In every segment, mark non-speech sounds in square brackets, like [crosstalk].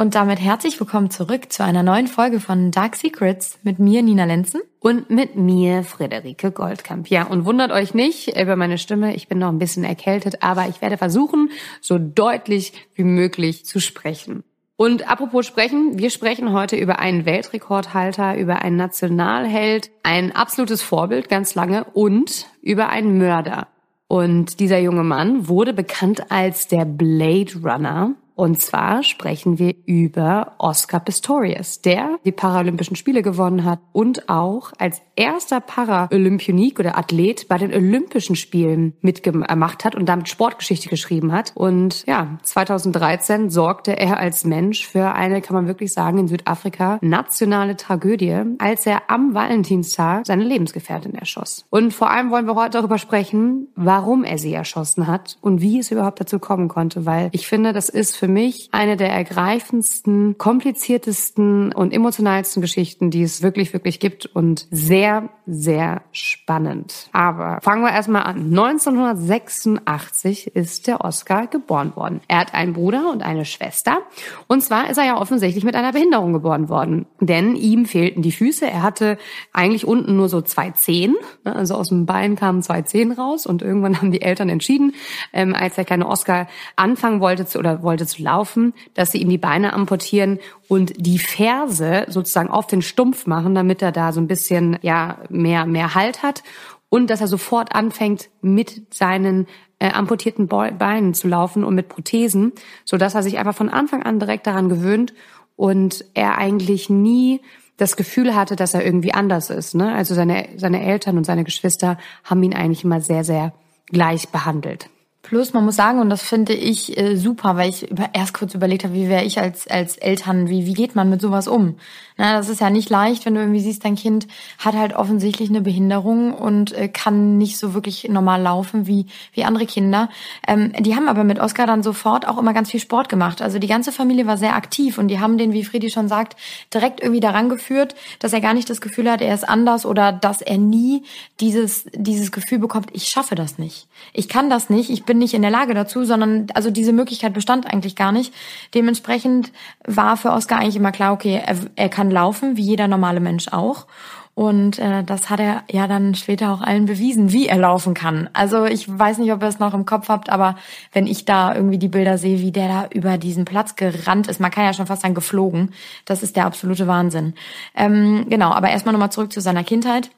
Und damit herzlich willkommen zurück zu einer neuen Folge von Dark Secrets mit mir, Nina Lenzen. Und mit mir, Friederike Goldkamp. Ja, und wundert euch nicht über meine Stimme. Ich bin noch ein bisschen erkältet, aber ich werde versuchen, so deutlich wie möglich zu sprechen. Und apropos sprechen, wir sprechen heute über einen Weltrekordhalter, über einen Nationalheld, ein absolutes Vorbild ganz lange und über einen Mörder. Und dieser junge Mann wurde bekannt als der Blade Runner. Und zwar sprechen wir über Oscar Pistorius, der die Paralympischen Spiele gewonnen hat und auch als erster Paralympionik oder Athlet bei den Olympischen Spielen mitgemacht hat und damit Sportgeschichte geschrieben hat. Und ja, 2013 sorgte er als Mensch für eine, kann man wirklich sagen, in Südafrika nationale Tragödie, als er am Valentinstag seine Lebensgefährtin erschoss. Und vor allem wollen wir heute darüber sprechen, warum er sie erschossen hat und wie es überhaupt dazu kommen konnte, weil ich finde, das ist für mich eine der ergreifendsten, kompliziertesten und emotionalsten Geschichten, die es wirklich, wirklich gibt und sehr, sehr spannend. Aber fangen wir erstmal an. 1986 ist der Oscar geboren worden. Er hat einen Bruder und eine Schwester. Und zwar ist er ja offensichtlich mit einer Behinderung geboren worden. Denn ihm fehlten die Füße. Er hatte eigentlich unten nur so zwei Zehen. Also aus dem Bein kamen zwei Zehen raus. Und irgendwann haben die Eltern entschieden, ähm, als der kleine Oscar anfangen wollte zu, oder wollte zu laufen, dass sie ihm die Beine amputieren und die Ferse sozusagen auf den Stumpf machen, damit er da so ein bisschen ja mehr mehr Halt hat und dass er sofort anfängt mit seinen äh, amputierten Beinen zu laufen und mit Prothesen, so dass er sich einfach von Anfang an direkt daran gewöhnt und er eigentlich nie das Gefühl hatte, dass er irgendwie anders ist. Ne? Also seine seine Eltern und seine Geschwister haben ihn eigentlich immer sehr sehr gleich behandelt. Plus, man muss sagen, und das finde ich äh, super, weil ich über, erst kurz überlegt habe, wie wäre ich als, als Eltern, wie, wie geht man mit sowas um? Na, das ist ja nicht leicht, wenn du irgendwie siehst, dein Kind hat halt offensichtlich eine Behinderung und äh, kann nicht so wirklich normal laufen wie, wie andere Kinder. Ähm, die haben aber mit Oscar dann sofort auch immer ganz viel Sport gemacht. Also die ganze Familie war sehr aktiv und die haben den, wie Friedi schon sagt, direkt irgendwie daran geführt, dass er gar nicht das Gefühl hat, er ist anders oder dass er nie dieses, dieses Gefühl bekommt, ich schaffe das nicht. Ich kann das nicht, ich bin nicht in der Lage dazu, sondern also diese Möglichkeit bestand eigentlich gar nicht. Dementsprechend war für Oscar eigentlich immer klar, okay, er, er kann laufen, wie jeder normale Mensch auch. Und äh, das hat er ja dann später auch allen bewiesen, wie er laufen kann. Also ich weiß nicht, ob ihr es noch im Kopf habt, aber wenn ich da irgendwie die Bilder sehe, wie der da über diesen Platz gerannt ist, man kann ja schon fast sagen geflogen, das ist der absolute Wahnsinn. Ähm, genau, aber erstmal nochmal zurück zu seiner Kindheit.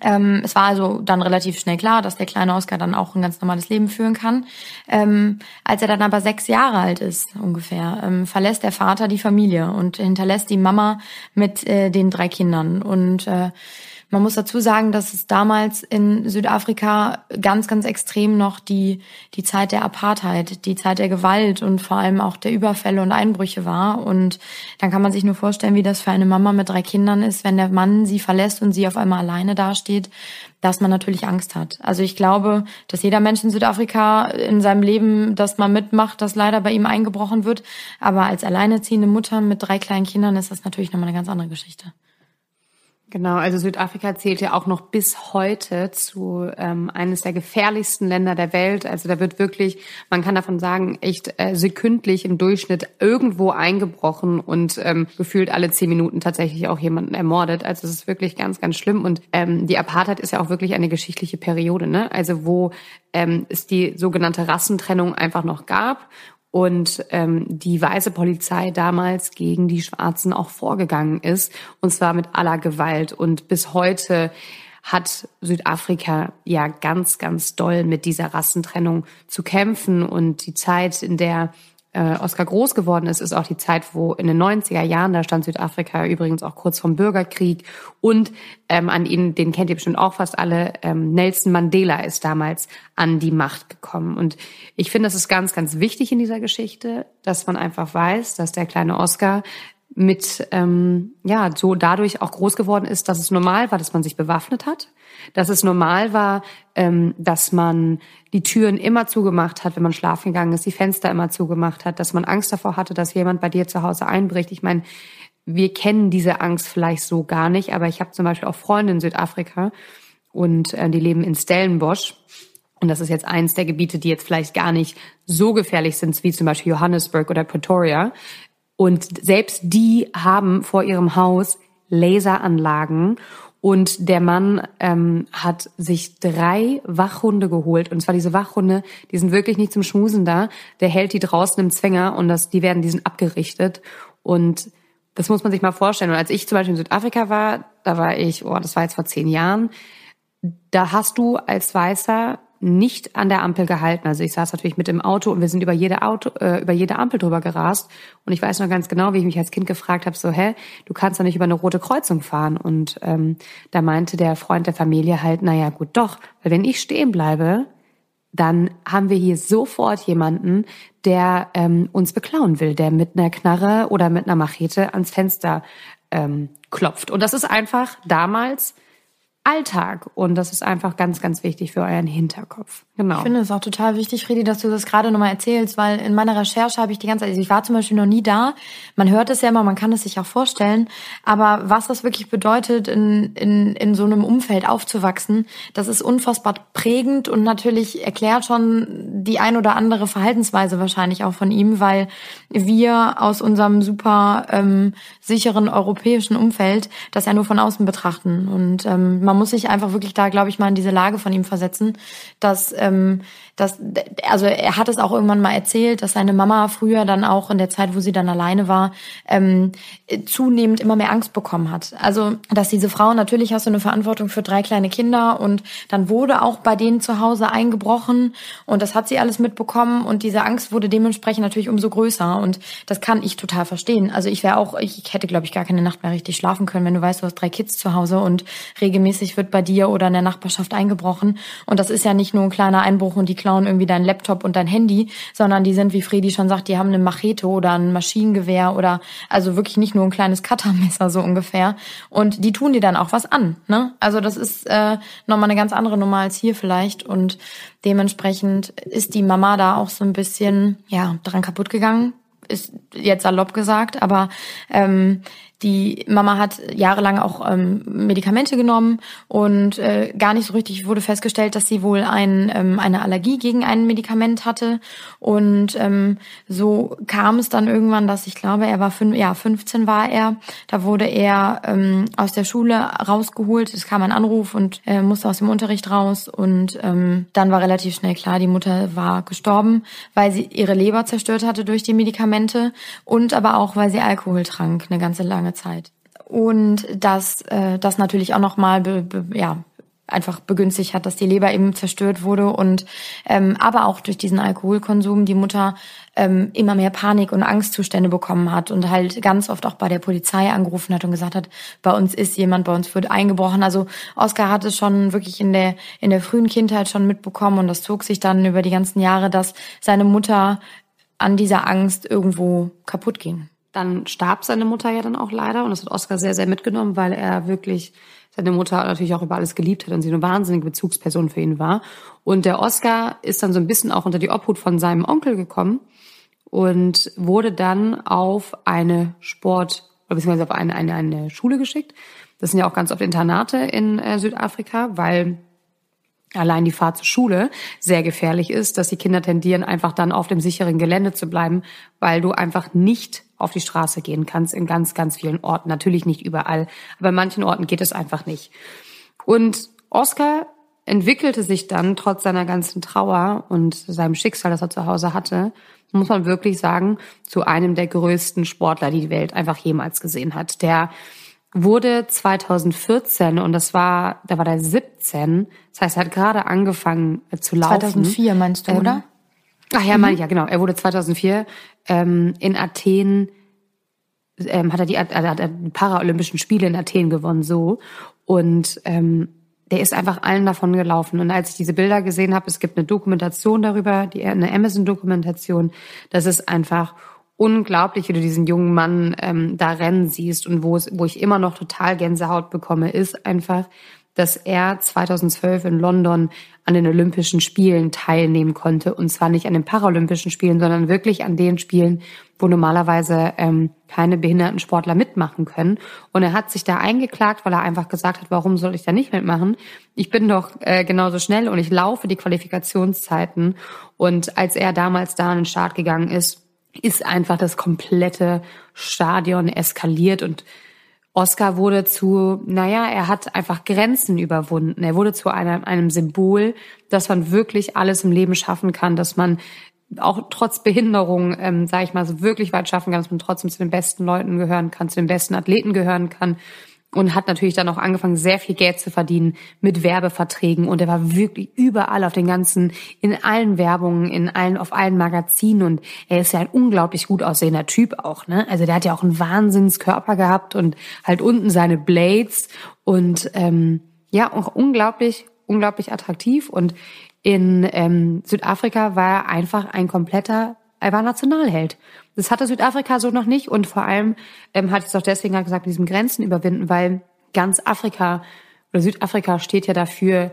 Ähm, es war also dann relativ schnell klar, dass der kleine Oscar dann auch ein ganz normales Leben führen kann. Ähm, als er dann aber sechs Jahre alt ist ungefähr, ähm, verlässt der Vater die Familie und hinterlässt die Mama mit äh, den drei Kindern. Und äh, man muss dazu sagen, dass es damals in Südafrika ganz, ganz extrem noch die, die Zeit der Apartheid, die Zeit der Gewalt und vor allem auch der Überfälle und Einbrüche war. Und dann kann man sich nur vorstellen, wie das für eine Mama mit drei Kindern ist, wenn der Mann sie verlässt und sie auf einmal alleine dasteht, dass man natürlich Angst hat. Also ich glaube, dass jeder Mensch in Südafrika in seinem Leben das mal mitmacht, dass leider bei ihm eingebrochen wird. Aber als alleinerziehende Mutter mit drei kleinen Kindern ist das natürlich nochmal eine ganz andere Geschichte. Genau, also Südafrika zählt ja auch noch bis heute zu ähm, eines der gefährlichsten Länder der Welt. Also da wird wirklich, man kann davon sagen, echt äh, sekündlich im Durchschnitt irgendwo eingebrochen und ähm, gefühlt alle zehn Minuten tatsächlich auch jemanden ermordet. Also es ist wirklich ganz, ganz schlimm. Und ähm, die Apartheid ist ja auch wirklich eine geschichtliche Periode, ne? Also wo ähm, es die sogenannte Rassentrennung einfach noch gab und ähm, die weiße Polizei damals gegen die Schwarzen auch vorgegangen ist, und zwar mit aller Gewalt. Und bis heute hat Südafrika ja ganz, ganz doll mit dieser Rassentrennung zu kämpfen. Und die Zeit, in der äh, Oscar groß geworden ist, ist auch die Zeit, wo in den 90er Jahren, da stand Südafrika übrigens auch kurz vom Bürgerkrieg und ähm, an ihn, den kennt ihr bestimmt auch fast alle, ähm, Nelson Mandela ist damals an die Macht gekommen. Und ich finde, das ist ganz, ganz wichtig in dieser Geschichte, dass man einfach weiß, dass der kleine Oscar mit ähm, ja so dadurch auch groß geworden ist, dass es normal war, dass man sich bewaffnet hat, dass es normal war, ähm, dass man die Türen immer zugemacht hat, wenn man schlafen gegangen ist, die Fenster immer zugemacht hat, dass man Angst davor hatte, dass jemand bei dir zu Hause einbricht. Ich meine, wir kennen diese Angst vielleicht so gar nicht, aber ich habe zum Beispiel auch Freunde in Südafrika und äh, die leben in Stellenbosch. Und das ist jetzt eins der Gebiete, die jetzt vielleicht gar nicht so gefährlich sind, wie zum Beispiel Johannesburg oder Pretoria. Und selbst die haben vor ihrem Haus Laseranlagen und der Mann ähm, hat sich drei Wachhunde geholt. Und zwar diese Wachhunde, die sind wirklich nicht zum Schmusen da. Der hält die draußen im Zwänger und das, die werden, die sind abgerichtet. Und das muss man sich mal vorstellen. Und als ich zum Beispiel in Südafrika war, da war ich, oh, das war jetzt vor zehn Jahren, da hast du als Weißer nicht an der Ampel gehalten. Also ich saß natürlich mit im Auto und wir sind über jede Auto, äh, über jede Ampel drüber gerast. Und ich weiß noch ganz genau, wie ich mich als Kind gefragt habe: so, hä, du kannst doch nicht über eine rote Kreuzung fahren. Und ähm, da meinte der Freund der Familie halt, naja, gut, doch, weil wenn ich stehen bleibe, dann haben wir hier sofort jemanden, der ähm, uns beklauen will, der mit einer Knarre oder mit einer Machete ans Fenster ähm, klopft. Und das ist einfach damals Alltag. Und das ist einfach ganz, ganz wichtig für euren Hinterkopf. Genau. Ich finde es auch total wichtig, Friedi, dass du das gerade nochmal erzählst, weil in meiner Recherche habe ich die ganze Zeit, also ich war zum Beispiel noch nie da. Man hört es ja immer, man kann es sich auch vorstellen. Aber was das wirklich bedeutet, in, in, in so einem Umfeld aufzuwachsen, das ist unfassbar prägend und natürlich erklärt schon die ein oder andere Verhaltensweise wahrscheinlich auch von ihm, weil wir aus unserem super ähm, sicheren europäischen Umfeld das ja nur von außen betrachten. Und ähm, man muss sich einfach wirklich da, glaube ich, mal in diese Lage von ihm versetzen, dass ähm, dass, also er hat es auch irgendwann mal erzählt, dass seine Mama früher dann auch in der Zeit, wo sie dann alleine war, ähm, zunehmend immer mehr Angst bekommen hat. Also, dass diese Frau natürlich hast du eine Verantwortung für drei kleine Kinder und dann wurde auch bei denen zu Hause eingebrochen und das hat sie alles mitbekommen und diese Angst wurde dementsprechend natürlich umso größer und das kann ich total verstehen. Also ich wäre auch, ich hätte glaube ich gar keine Nacht mehr richtig schlafen können, wenn du weißt, du hast drei Kids zu Hause und regelmäßig wird bei dir oder in der Nachbarschaft eingebrochen und das ist ja nicht nur ein kleiner Einbruch und die klauen irgendwie deinen Laptop und dein Handy, sondern die sind, wie Fredi schon sagt, die haben eine Machete oder ein Maschinengewehr oder also wirklich nicht nur ein kleines Cuttermesser so ungefähr. Und die tun dir dann auch was an. Ne? Also das ist äh, nochmal eine ganz andere Nummer als hier vielleicht. Und dementsprechend ist die Mama da auch so ein bisschen ja dran kaputt gegangen. Ist jetzt salopp gesagt, aber ähm, die Mama hat jahrelang auch ähm, Medikamente genommen und äh, gar nicht so richtig wurde festgestellt, dass sie wohl ein, ähm, eine Allergie gegen ein Medikament hatte. Und ähm, so kam es dann irgendwann, dass ich glaube, er war fünf, ja 15 war er. Da wurde er ähm, aus der Schule rausgeholt. Es kam ein Anruf und er musste aus dem Unterricht raus. Und ähm, dann war relativ schnell klar, die Mutter war gestorben, weil sie ihre Leber zerstört hatte durch die Medikamente und aber auch, weil sie Alkohol trank eine ganze lange lange Zeit. Und dass äh, das natürlich auch nochmal be, be, ja, einfach begünstigt hat, dass die Leber eben zerstört wurde und ähm, aber auch durch diesen Alkoholkonsum die Mutter ähm, immer mehr Panik und Angstzustände bekommen hat und halt ganz oft auch bei der Polizei angerufen hat und gesagt hat, bei uns ist jemand, bei uns wird eingebrochen. Also Oskar hat es schon wirklich in der in der frühen Kindheit schon mitbekommen und das zog sich dann über die ganzen Jahre, dass seine Mutter an dieser Angst irgendwo kaputt ging. Dann starb seine Mutter ja dann auch leider und das hat Oskar sehr, sehr mitgenommen, weil er wirklich seine Mutter natürlich auch über alles geliebt hat und sie eine wahnsinnige Bezugsperson für ihn war. Und der Oskar ist dann so ein bisschen auch unter die Obhut von seinem Onkel gekommen und wurde dann auf eine Sport- oder beziehungsweise auf eine, eine, eine Schule geschickt. Das sind ja auch ganz oft Internate in äh, Südafrika, weil allein die Fahrt zur Schule sehr gefährlich ist, dass die Kinder tendieren, einfach dann auf dem sicheren Gelände zu bleiben, weil du einfach nicht auf die Straße gehen kannst in ganz, ganz vielen Orten. Natürlich nicht überall, aber in manchen Orten geht es einfach nicht. Und Oscar entwickelte sich dann trotz seiner ganzen Trauer und seinem Schicksal, das er zu Hause hatte, muss man wirklich sagen, zu einem der größten Sportler, die die Welt einfach jemals gesehen hat. Der wurde 2014 und das war, da war der 17. Das heißt, er hat gerade angefangen äh, zu laufen. 2004 meinst du, ähm, oder? Ach ja, mhm. meine ich, ja, genau. Er wurde 2004 ähm, in Athen, ähm, hat er die, er hat die Paralympischen Spiele in Athen gewonnen, so. Und ähm, der ist einfach allen davon gelaufen. Und als ich diese Bilder gesehen habe, es gibt eine Dokumentation darüber, die eine Amazon-Dokumentation, das ist einfach unglaublich, wie du diesen jungen Mann ähm, da rennen siehst und wo es, wo ich immer noch total Gänsehaut bekomme, ist einfach, dass er 2012 in London an den Olympischen Spielen teilnehmen konnte. Und zwar nicht an den Paralympischen Spielen, sondern wirklich an den Spielen, wo normalerweise ähm, keine behinderten Sportler mitmachen können. Und er hat sich da eingeklagt, weil er einfach gesagt hat, warum soll ich da nicht mitmachen? Ich bin doch äh, genauso schnell und ich laufe die Qualifikationszeiten. Und als er damals da an den Start gegangen ist, ist einfach das komplette Stadion eskaliert und Oscar wurde zu, naja, er hat einfach Grenzen überwunden. Er wurde zu einem, einem Symbol, dass man wirklich alles im Leben schaffen kann, dass man auch trotz Behinderung, ähm, sage ich mal, so wirklich weit schaffen kann, dass man trotzdem zu den besten Leuten gehören kann, zu den besten Athleten gehören kann und hat natürlich dann auch angefangen, sehr viel Geld zu verdienen mit Werbeverträgen. Und er war wirklich überall auf den ganzen, in allen Werbungen, in allen, auf allen Magazinen. Und er ist ja ein unglaublich gut aussehender Typ auch, ne? Also der hat ja auch einen Wahnsinnskörper gehabt und halt unten seine Blades. Und ähm, ja, auch unglaublich, unglaublich attraktiv. Und in ähm, Südafrika war er einfach ein kompletter, er war Nationalheld. Das hatte Südafrika so noch nicht und vor allem ähm, hat es auch deswegen halt gesagt, mit diesem Grenzen überwinden, weil ganz Afrika oder Südafrika steht ja dafür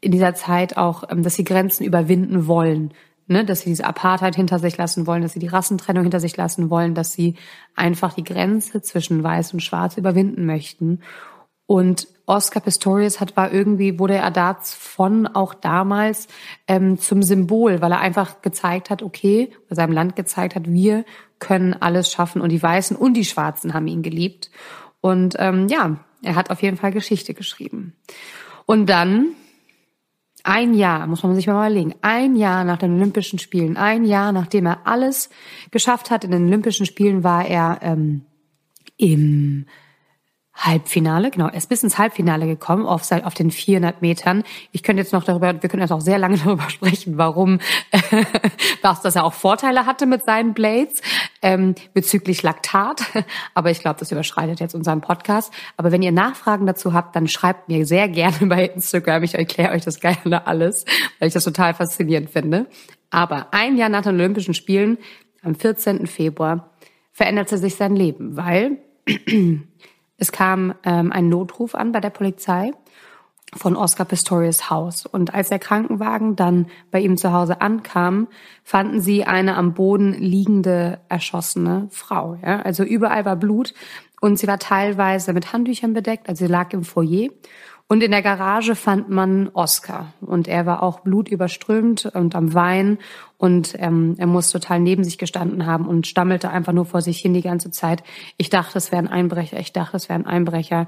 in dieser Zeit auch, ähm, dass sie Grenzen überwinden wollen. Ne, dass sie diese Apartheid hinter sich lassen wollen, dass sie die Rassentrennung hinter sich lassen wollen, dass sie einfach die Grenze zwischen Weiß und Schwarz überwinden möchten. Und Oscar Pistorius hat war irgendwie wurde er davon auch damals ähm, zum Symbol, weil er einfach gezeigt hat, okay, oder seinem Land gezeigt hat, wir können alles schaffen und die Weißen und die Schwarzen haben ihn geliebt und ähm, ja, er hat auf jeden Fall Geschichte geschrieben. Und dann ein Jahr, muss man sich mal überlegen, ein Jahr nach den Olympischen Spielen, ein Jahr nachdem er alles geschafft hat in den Olympischen Spielen, war er ähm, im Halbfinale, genau, er ist bis ins Halbfinale gekommen, auf, auf den 400 Metern. Ich könnte jetzt noch darüber, wir können jetzt auch sehr lange [laughs] darüber sprechen, warum, [laughs] was, dass er auch Vorteile hatte mit seinen Blades, ähm, bezüglich Laktat. [laughs] Aber ich glaube, das überschreitet jetzt unseren Podcast. Aber wenn ihr Nachfragen dazu habt, dann schreibt mir sehr gerne bei Instagram. Ich erkläre euch das gerne alles, weil ich das total faszinierend finde. Aber ein Jahr nach den Olympischen Spielen, am 14. Februar, veränderte sich sein Leben, weil [clears throat] es kam ähm, ein Notruf an bei der Polizei von Oscar Pistorius Haus. Und als der Krankenwagen dann bei ihm zu Hause ankam, fanden sie eine am Boden liegende, erschossene Frau. Ja? Also überall war Blut und sie war teilweise mit Handtüchern bedeckt, also sie lag im Foyer. Und in der Garage fand man Oscar und er war auch blutüberströmt und am Wein und ähm, er muss total neben sich gestanden haben und stammelte einfach nur vor sich hin die ganze Zeit. Ich dachte, es wäre ein Einbrecher, ich dachte, es wäre ein Einbrecher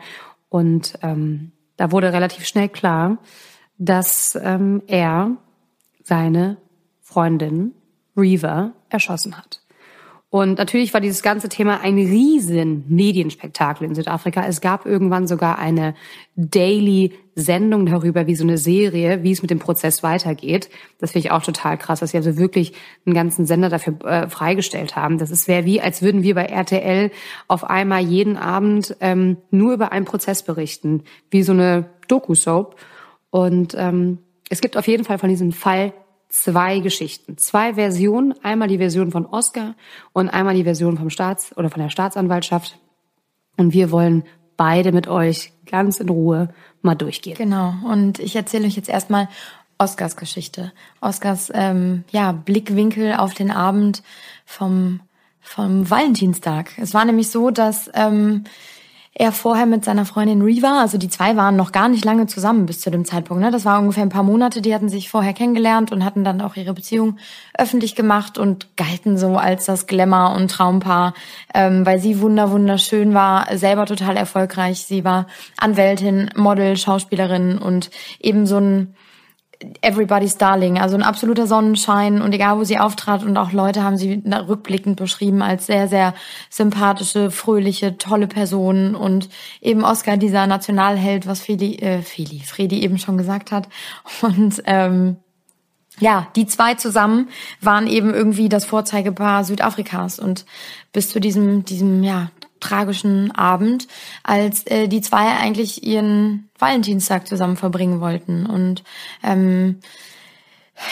und ähm, da wurde relativ schnell klar, dass ähm, er seine Freundin Reaver erschossen hat. Und natürlich war dieses ganze Thema ein riesen Medienspektakel in Südafrika. Es gab irgendwann sogar eine Daily-Sendung darüber, wie so eine Serie, wie es mit dem Prozess weitergeht. Das finde ich auch total krass, dass sie also wirklich einen ganzen Sender dafür äh, freigestellt haben. Das wäre wie, als würden wir bei RTL auf einmal jeden Abend ähm, nur über einen Prozess berichten, wie so eine Doku-Soap. Und ähm, es gibt auf jeden Fall von diesem Fall zwei Geschichten, zwei Versionen, einmal die Version von Oscar und einmal die Version vom Staats- oder von der Staatsanwaltschaft. Und wir wollen beide mit euch ganz in Ruhe mal durchgehen. Genau. Und ich erzähle euch jetzt erstmal Oscars Geschichte. Oscars ähm, ja, Blickwinkel auf den Abend vom, vom Valentinstag. Es war nämlich so, dass ähm, er vorher mit seiner Freundin Reva, also die zwei waren noch gar nicht lange zusammen bis zu dem Zeitpunkt. Ne? Das war ungefähr ein paar Monate, die hatten sich vorher kennengelernt und hatten dann auch ihre Beziehung öffentlich gemacht und galten so als das Glamour- und Traumpaar, ähm, weil sie wunder wunderschön war, selber total erfolgreich. Sie war Anwältin, Model, Schauspielerin und eben so ein Everybody's Darling, also ein absoluter Sonnenschein. Und egal wo sie auftrat und auch Leute haben sie rückblickend beschrieben als sehr, sehr sympathische, fröhliche, tolle Person und eben Oscar, dieser Nationalheld, was Feli, äh, Feli, Fredi eben schon gesagt hat. Und ähm, ja, die zwei zusammen waren eben irgendwie das Vorzeigepaar Südafrikas. Und bis zu diesem, diesem, ja, tragischen Abend, als äh, die zwei eigentlich ihren Valentinstag zusammen verbringen wollten. Und ähm,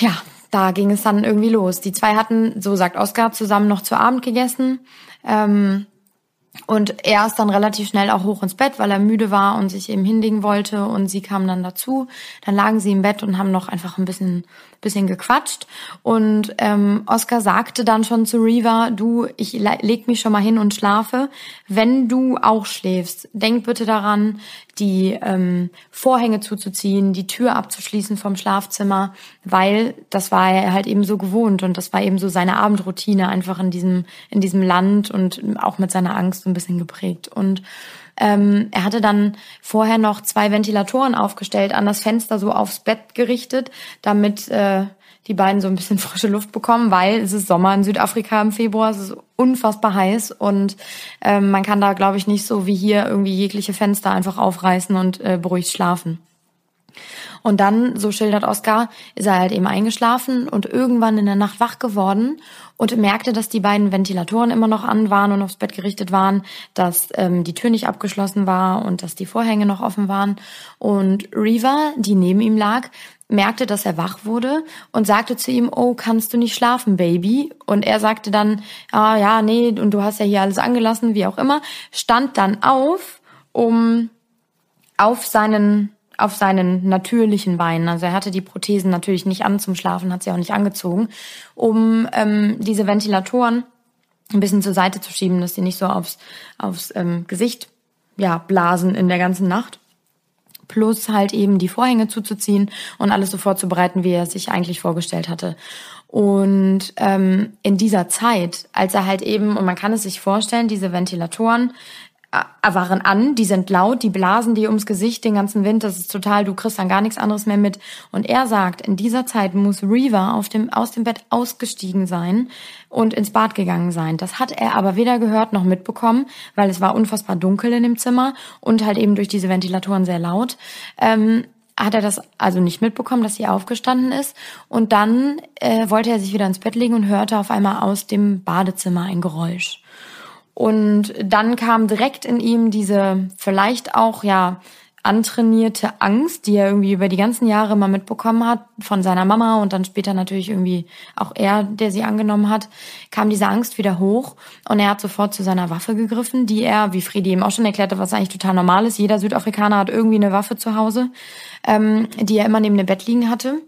ja, da ging es dann irgendwie los. Die zwei hatten, so sagt Oskar, zusammen noch zu Abend gegessen. Ähm, und er ist dann relativ schnell auch hoch ins Bett, weil er müde war und sich eben hinlegen wollte. Und sie kam dann dazu. Dann lagen sie im Bett und haben noch einfach ein bisschen, bisschen gequatscht. Und ähm, Oscar sagte dann schon zu Reva, du, ich leg mich schon mal hin und schlafe. Wenn du auch schläfst, denk bitte daran, die ähm, Vorhänge zuzuziehen, die Tür abzuschließen vom Schlafzimmer, weil das war er halt eben so gewohnt und das war eben so seine Abendroutine einfach in diesem in diesem Land und auch mit seiner Angst so ein bisschen geprägt und ähm, er hatte dann vorher noch zwei Ventilatoren aufgestellt, an das Fenster so aufs Bett gerichtet, damit äh, die beiden so ein bisschen [laughs] frische Luft bekommen, weil es ist Sommer in Südafrika im Februar, es ist unfassbar heiß und ähm, man kann da, glaube ich, nicht so wie hier irgendwie jegliche Fenster einfach aufreißen und äh, beruhigt schlafen. Und dann, so schildert Oskar, ist er halt eben eingeschlafen und irgendwann in der Nacht wach geworden und merkte, dass die beiden Ventilatoren immer noch an waren und aufs Bett gerichtet waren, dass ähm, die Tür nicht abgeschlossen war und dass die Vorhänge noch offen waren. Und Reva, die neben ihm lag, merkte, dass er wach wurde und sagte zu ihm, oh, kannst du nicht schlafen, Baby? Und er sagte dann, ah ja, nee, und du hast ja hier alles angelassen, wie auch immer, stand dann auf, um auf seinen auf seinen natürlichen Beinen, also er hatte die Prothesen natürlich nicht an zum Schlafen, hat sie auch nicht angezogen, um ähm, diese Ventilatoren ein bisschen zur Seite zu schieben, dass sie nicht so aufs, aufs ähm, Gesicht ja, blasen in der ganzen Nacht. Plus halt eben die Vorhänge zuzuziehen und alles so vorzubereiten, wie er sich eigentlich vorgestellt hatte. Und ähm, in dieser Zeit, als er halt eben, und man kann es sich vorstellen, diese Ventilatoren waren an, die sind laut, die blasen dir ums Gesicht den ganzen Wind, das ist total, du kriegst dann gar nichts anderes mehr mit. Und er sagt, in dieser Zeit muss Reva auf dem, aus dem Bett ausgestiegen sein und ins Bad gegangen sein. Das hat er aber weder gehört noch mitbekommen, weil es war unfassbar dunkel in dem Zimmer und halt eben durch diese Ventilatoren sehr laut. Ähm, hat er das also nicht mitbekommen, dass sie aufgestanden ist. Und dann äh, wollte er sich wieder ins Bett legen und hörte auf einmal aus dem Badezimmer ein Geräusch. Und dann kam direkt in ihm diese vielleicht auch ja antrainierte Angst, die er irgendwie über die ganzen Jahre mal mitbekommen hat von seiner Mama und dann später natürlich irgendwie auch er, der sie angenommen hat, kam diese Angst wieder hoch und er hat sofort zu seiner Waffe gegriffen, die er, wie Friedi ihm auch schon erklärte, was eigentlich total normal ist, jeder Südafrikaner hat irgendwie eine Waffe zu Hause, ähm, die er immer neben dem Bett liegen hatte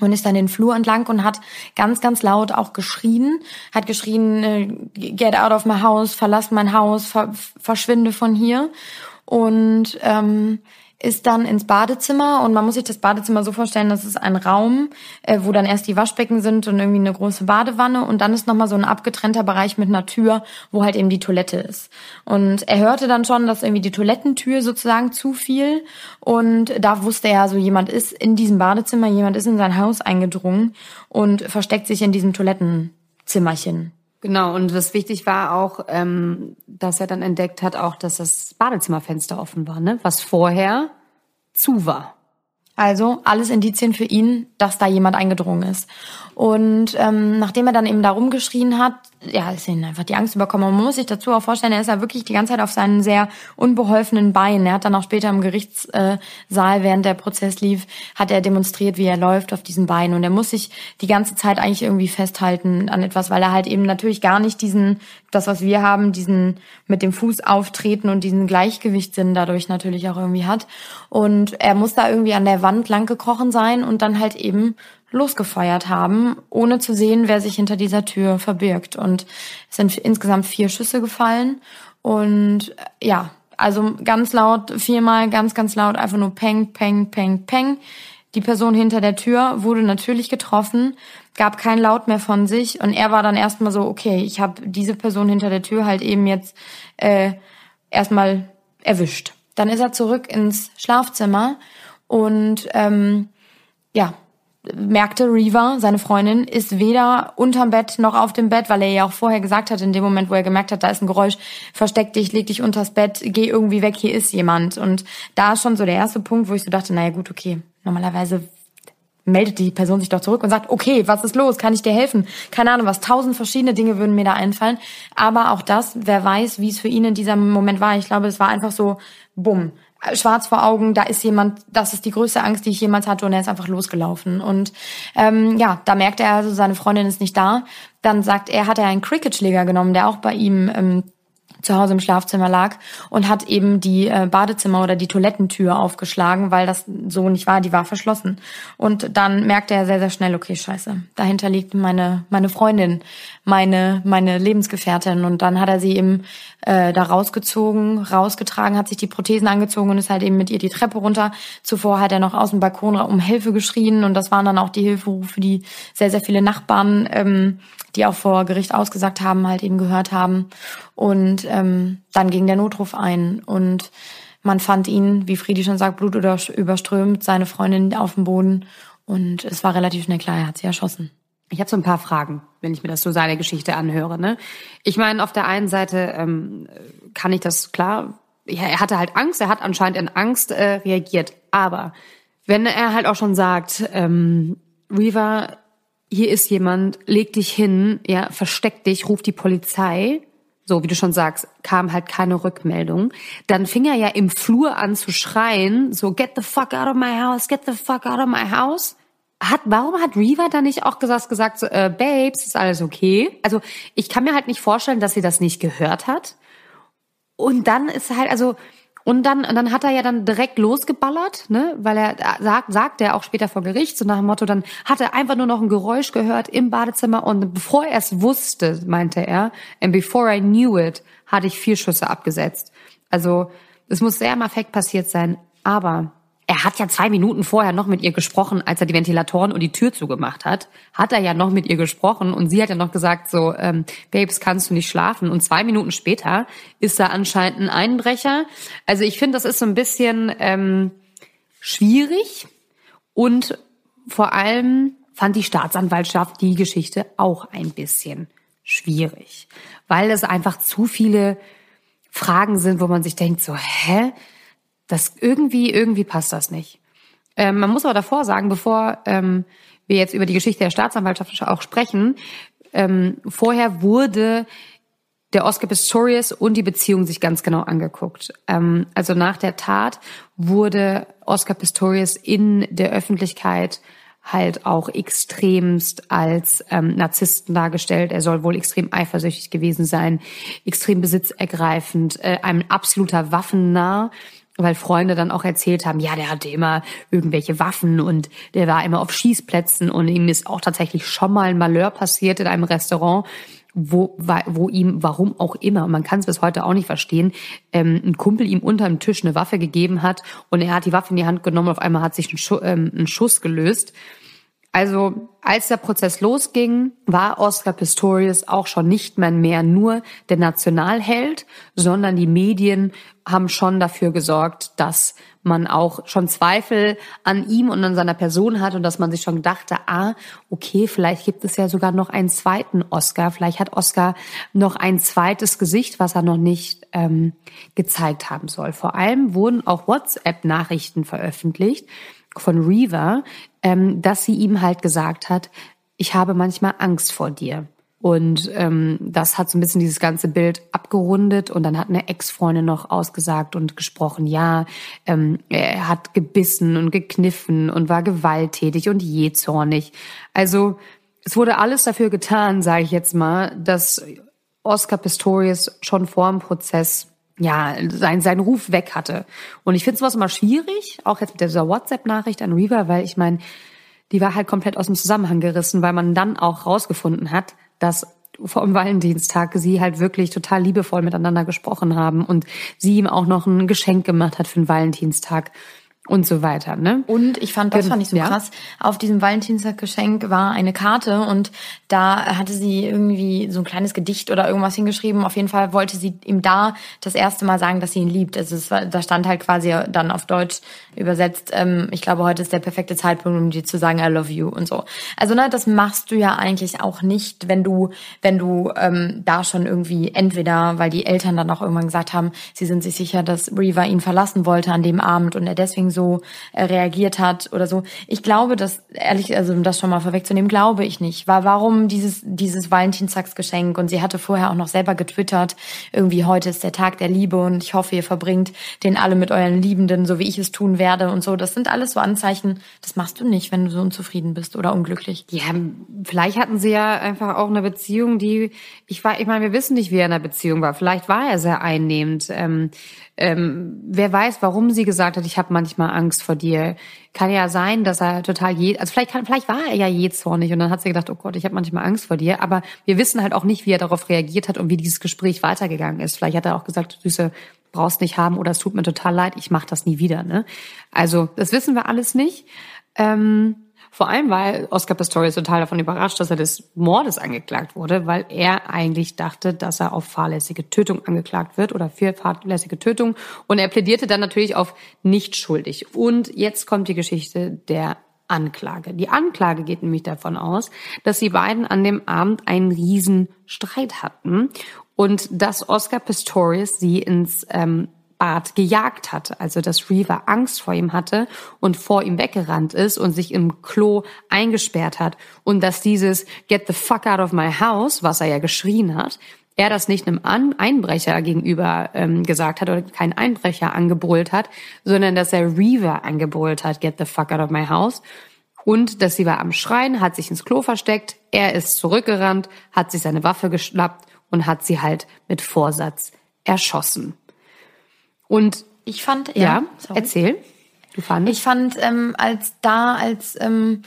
und ist dann den Flur entlang und hat ganz, ganz laut auch geschrien, hat geschrien, äh, get out of my house, verlass mein Haus, ver verschwinde von hier. Und ähm, ist dann ins Badezimmer und man muss sich das Badezimmer so vorstellen, das ist ein Raum, äh, wo dann erst die Waschbecken sind und irgendwie eine große Badewanne und dann ist nochmal so ein abgetrennter Bereich mit einer Tür, wo halt eben die Toilette ist. Und er hörte dann schon, dass irgendwie die Toilettentür sozusagen zufiel und da wusste er, so jemand ist in diesem Badezimmer, jemand ist in sein Haus eingedrungen und versteckt sich in diesem Toilettenzimmerchen. Genau, und was wichtig war auch, ähm, dass er dann entdeckt hat, auch, dass das Badezimmerfenster offen war, ne? was vorher zu war. Also alles Indizien für ihn, dass da jemand eingedrungen ist. Und ähm, nachdem er dann eben da rumgeschrien hat, ja, ist ihm einfach die Angst überkommen. Man muss sich dazu auch vorstellen, er ist ja wirklich die ganze Zeit auf seinen sehr unbeholfenen Beinen. Er hat dann auch später im Gerichtssaal, während der Prozess lief, hat er demonstriert, wie er läuft auf diesen Beinen. Und er muss sich die ganze Zeit eigentlich irgendwie festhalten an etwas, weil er halt eben natürlich gar nicht diesen, das, was wir haben, diesen mit dem Fuß auftreten und diesen Gleichgewichtssinn dadurch natürlich auch irgendwie hat. Und er muss da irgendwie an der Wand lang gekrochen sein und dann halt eben losgefeuert haben, ohne zu sehen, wer sich hinter dieser Tür verbirgt. Und es sind insgesamt vier Schüsse gefallen. Und äh, ja, also ganz laut, viermal ganz, ganz laut, einfach nur Peng, Peng, Peng, Peng. Die Person hinter der Tür wurde natürlich getroffen, gab kein Laut mehr von sich und er war dann erstmal so, okay, ich habe diese Person hinter der Tür halt eben jetzt äh, erstmal erwischt. Dann ist er zurück ins Schlafzimmer und ähm, ja, merkte Reva, seine Freundin, ist weder unterm Bett noch auf dem Bett, weil er ja auch vorher gesagt hat, in dem Moment, wo er gemerkt hat, da ist ein Geräusch, versteck dich, leg dich unters Bett, geh irgendwie weg, hier ist jemand. Und da ist schon so der erste Punkt, wo ich so dachte, naja gut, okay, normalerweise meldet die Person sich doch zurück und sagt, okay, was ist los? Kann ich dir helfen? Keine Ahnung, was tausend verschiedene Dinge würden mir da einfallen. Aber auch das, wer weiß, wie es für ihn in diesem Moment war. Ich glaube, es war einfach so, bumm, schwarz vor Augen, da ist jemand, das ist die größte Angst, die ich jemals hatte und er ist einfach losgelaufen. Und ähm, ja, da merkt er also, seine Freundin ist nicht da. Dann sagt er, hat er einen Cricketschläger genommen, der auch bei ihm ähm, zu Hause im Schlafzimmer lag und hat eben die äh, Badezimmer oder die Toilettentür aufgeschlagen, weil das so nicht war, die war verschlossen. Und dann merkte er sehr, sehr schnell, okay, scheiße, dahinter liegt meine, meine Freundin, meine, meine Lebensgefährtin. Und dann hat er sie eben äh, da rausgezogen, rausgetragen, hat sich die Prothesen angezogen und ist halt eben mit ihr die Treppe runter. Zuvor hat er noch aus dem Balkon um Hilfe geschrien und das waren dann auch die Hilferufe, die sehr, sehr viele Nachbarn ähm, die auch vor Gericht ausgesagt haben, halt eben gehört haben. Und ähm, dann ging der Notruf ein und man fand ihn, wie Friedi schon sagt, Blut überströmt, seine Freundin auf dem Boden und es war relativ schnell klar, er hat sie erschossen. Ich habe so ein paar Fragen, wenn ich mir das so seine Geschichte anhöre. Ne? Ich meine, auf der einen Seite ähm, kann ich das klar. Ja, er hatte halt Angst, er hat anscheinend in Angst äh, reagiert. Aber wenn er halt auch schon sagt, ähm, Reaver hier ist jemand, leg dich hin, ja, versteck dich, ruf die Polizei. So, wie du schon sagst, kam halt keine Rückmeldung. Dann fing er ja im Flur an zu schreien, so, get the fuck out of my house, get the fuck out of my house. Hat, warum hat Reva da nicht auch gesagt, gesagt so, äh, Babes, ist alles okay? Also, ich kann mir halt nicht vorstellen, dass sie das nicht gehört hat. Und dann ist halt, also, und dann, dann hat er ja dann direkt losgeballert, ne, weil er sagt, sagt er auch später vor Gericht, so nach dem Motto, dann hat er einfach nur noch ein Geräusch gehört im Badezimmer und bevor er es wusste, meinte er, and before I knew it, hatte ich vier Schüsse abgesetzt. Also, es muss sehr im Affekt passiert sein, aber er hat ja zwei Minuten vorher noch mit ihr gesprochen, als er die Ventilatoren und die Tür zugemacht hat. Hat er ja noch mit ihr gesprochen und sie hat ja noch gesagt so, ähm, Babes, kannst du nicht schlafen? Und zwei Minuten später ist da anscheinend ein Einbrecher. Also ich finde, das ist so ein bisschen ähm, schwierig und vor allem fand die Staatsanwaltschaft die Geschichte auch ein bisschen schwierig, weil es einfach zu viele Fragen sind, wo man sich denkt so, hä? Das irgendwie, irgendwie passt das nicht. Ähm, man muss aber davor sagen, bevor ähm, wir jetzt über die Geschichte der Staatsanwaltschaft auch sprechen, ähm, vorher wurde der Oscar Pistorius und die Beziehung sich ganz genau angeguckt. Ähm, also nach der Tat wurde Oscar Pistorius in der Öffentlichkeit halt auch extremst als ähm, Narzissten dargestellt. Er soll wohl extrem eifersüchtig gewesen sein, extrem besitzergreifend, äh, ein absoluter Waffennah weil Freunde dann auch erzählt haben, ja, der hatte immer irgendwelche Waffen und der war immer auf Schießplätzen und ihm ist auch tatsächlich schon mal ein Malheur passiert in einem Restaurant, wo, wo ihm, warum auch immer, man kann es bis heute auch nicht verstehen, ähm, ein Kumpel ihm unter dem Tisch eine Waffe gegeben hat und er hat die Waffe in die Hand genommen und auf einmal hat sich ein, Schuss, ähm, ein Schuss gelöst. Also als der Prozess losging, war Oscar Pistorius auch schon nicht mehr, nur der Nationalheld, sondern die Medien haben schon dafür gesorgt, dass man auch schon Zweifel an ihm und an seiner Person hat und dass man sich schon dachte, ah, okay, vielleicht gibt es ja sogar noch einen zweiten Oscar, vielleicht hat Oscar noch ein zweites Gesicht, was er noch nicht ähm, gezeigt haben soll. Vor allem wurden auch WhatsApp-Nachrichten veröffentlicht von Reaver, ähm, dass sie ihm halt gesagt hat, ich habe manchmal Angst vor dir. Und ähm, das hat so ein bisschen dieses ganze Bild abgerundet. Und dann hat eine Ex-Freundin noch ausgesagt und gesprochen, ja, ähm, er hat gebissen und gekniffen und war gewalttätig und jähzornig. Also es wurde alles dafür getan, sage ich jetzt mal, dass Oscar Pistorius schon vor dem Prozess ja, sein, sein Ruf weg hatte. Und ich finde sowas immer schwierig, auch jetzt mit dieser WhatsApp-Nachricht an Reaver, weil ich meine, die war halt komplett aus dem Zusammenhang gerissen, weil man dann auch rausgefunden hat, dass vor dem Valentinstag sie halt wirklich total liebevoll miteinander gesprochen haben und sie ihm auch noch ein Geschenk gemacht hat für den Valentinstag und so weiter, ne? Und ich fand, das fand ich so ja. krass. Auf diesem Valentinstaggeschenk war eine Karte und da hatte sie irgendwie so ein kleines Gedicht oder irgendwas hingeschrieben. Auf jeden Fall wollte sie ihm da das erste Mal sagen, dass sie ihn liebt. Also es war, da stand halt quasi dann auf Deutsch übersetzt, ähm, ich glaube, heute ist der perfekte Zeitpunkt, um dir zu sagen, I love you und so. Also, ne, das machst du ja eigentlich auch nicht, wenn du, wenn du ähm, da schon irgendwie entweder, weil die Eltern dann auch irgendwann gesagt haben, sie sind sich sicher, dass Reva ihn verlassen wollte an dem Abend und er deswegen so äh, reagiert hat oder so. Ich glaube, dass, ehrlich, also um das schon mal vorwegzunehmen, glaube ich nicht. War warum dieses, dieses Valentinstagsgeschenk und sie hatte vorher auch noch selber getwittert, irgendwie heute ist der Tag der Liebe und ich hoffe, ihr verbringt den alle mit euren Liebenden, so wie ich es tun werde und so. Das sind alles so Anzeichen, das machst du nicht, wenn du so unzufrieden bist oder unglücklich. Ja, vielleicht hatten sie ja einfach auch eine Beziehung, die, ich war, ich meine, wir wissen nicht, wie er in der Beziehung war. Vielleicht war er sehr einnehmend. Ähm, ähm, wer weiß, warum sie gesagt hat, ich habe manchmal Angst vor dir. Kann ja sein, dass er total je, also vielleicht kann, vielleicht war er ja jähzornig und dann hat sie gedacht, oh Gott, ich habe manchmal Angst vor dir. Aber wir wissen halt auch nicht, wie er darauf reagiert hat und wie dieses Gespräch weitergegangen ist. Vielleicht hat er auch gesagt, Süße, brauchst nicht haben oder es tut mir total leid, ich mache das nie wieder. Ne? Also das wissen wir alles nicht. Ähm, vor allem, weil Oscar Pistorius total davon überrascht, dass er des Mordes angeklagt wurde, weil er eigentlich dachte, dass er auf fahrlässige Tötung angeklagt wird oder für fahrlässige Tötung. Und er plädierte dann natürlich auf nicht schuldig. Und jetzt kommt die Geschichte der Anklage. Die Anklage geht nämlich davon aus, dass die beiden an dem Abend einen riesen Streit hatten und dass Oscar Pistorius sie ins ähm, Bart gejagt hat. Also dass Reaver Angst vor ihm hatte und vor ihm weggerannt ist und sich im Klo eingesperrt hat. Und dass dieses Get the fuck out of my house, was er ja geschrien hat, er das nicht einem Einbrecher gegenüber ähm, gesagt hat oder kein Einbrecher angebrüllt hat, sondern dass er Reaver angebrüllt hat, get the fuck out of my house. Und dass sie war am Schreien, hat sich ins Klo versteckt, er ist zurückgerannt, hat sich seine Waffe geschnappt und hat sie halt mit Vorsatz erschossen. Und ich fand, ja, ja erzähl. Du fandest? Ich fand, ähm, als da, als ähm,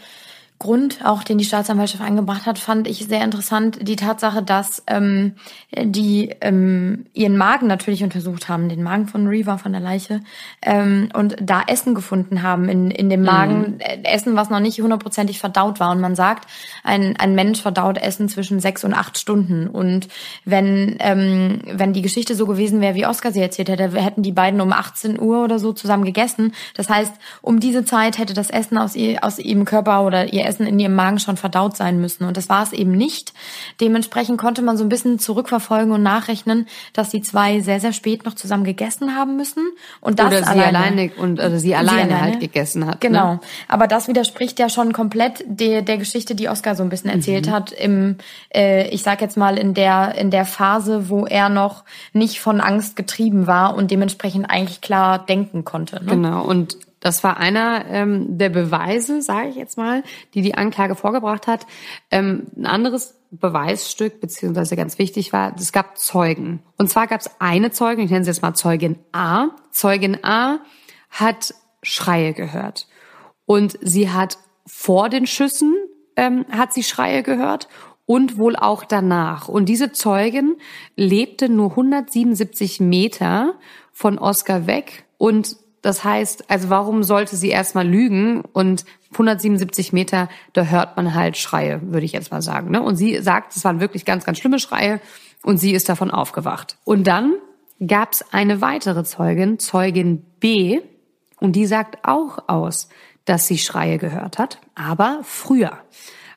Grund, auch den die Staatsanwaltschaft angebracht hat, fand ich sehr interessant die Tatsache, dass ähm, die ähm, ihren Magen natürlich untersucht haben, den Magen von Reaver von der Leiche, ähm, und da Essen gefunden haben in, in dem Magen, mhm. Äh, Essen, was noch nicht hundertprozentig verdaut war. Und man sagt, ein, ein Mensch verdaut Essen zwischen sechs und acht Stunden. Und wenn, ähm, wenn die Geschichte so gewesen wäre, wie Oscar sie erzählt hätte, hätten die beiden um 18 Uhr oder so zusammen gegessen. Das heißt, um diese Zeit hätte das Essen aus, ihr, aus ihrem Körper oder ihr Essen in ihrem Magen schon verdaut sein müssen. Und das war es eben nicht. Dementsprechend konnte man so ein bisschen zurückverfolgen und nachrechnen, dass die zwei sehr, sehr spät noch zusammen gegessen haben müssen. Und das Oder sie alleine, alleine und also sie alleine, sie alleine halt gegessen hat. Ne? Genau. Ne? Aber das widerspricht ja schon komplett der, der Geschichte, die Oscar so ein bisschen erzählt mhm. hat, im, äh, ich sag jetzt mal, in der, in der Phase, wo er noch nicht von Angst getrieben war und dementsprechend eigentlich klar denken konnte. Ne? Genau. Und das war einer ähm, der Beweise, sage ich jetzt mal, die die Anklage vorgebracht hat. Ähm, ein anderes Beweisstück, beziehungsweise ganz wichtig war, es gab Zeugen. Und zwar gab es eine Zeugin, ich nenne sie jetzt mal Zeugin A. Zeugin A hat Schreie gehört. Und sie hat vor den Schüssen, ähm, hat sie Schreie gehört und wohl auch danach. Und diese Zeugin lebte nur 177 Meter von Oscar weg und das heißt, also warum sollte sie erstmal lügen? Und 177 Meter, da hört man halt Schreie, würde ich jetzt mal sagen. Ne? Und sie sagt, es waren wirklich ganz, ganz schlimme Schreie und sie ist davon aufgewacht. Und dann gab es eine weitere Zeugin, Zeugin B, und die sagt auch aus, dass sie Schreie gehört hat, aber früher.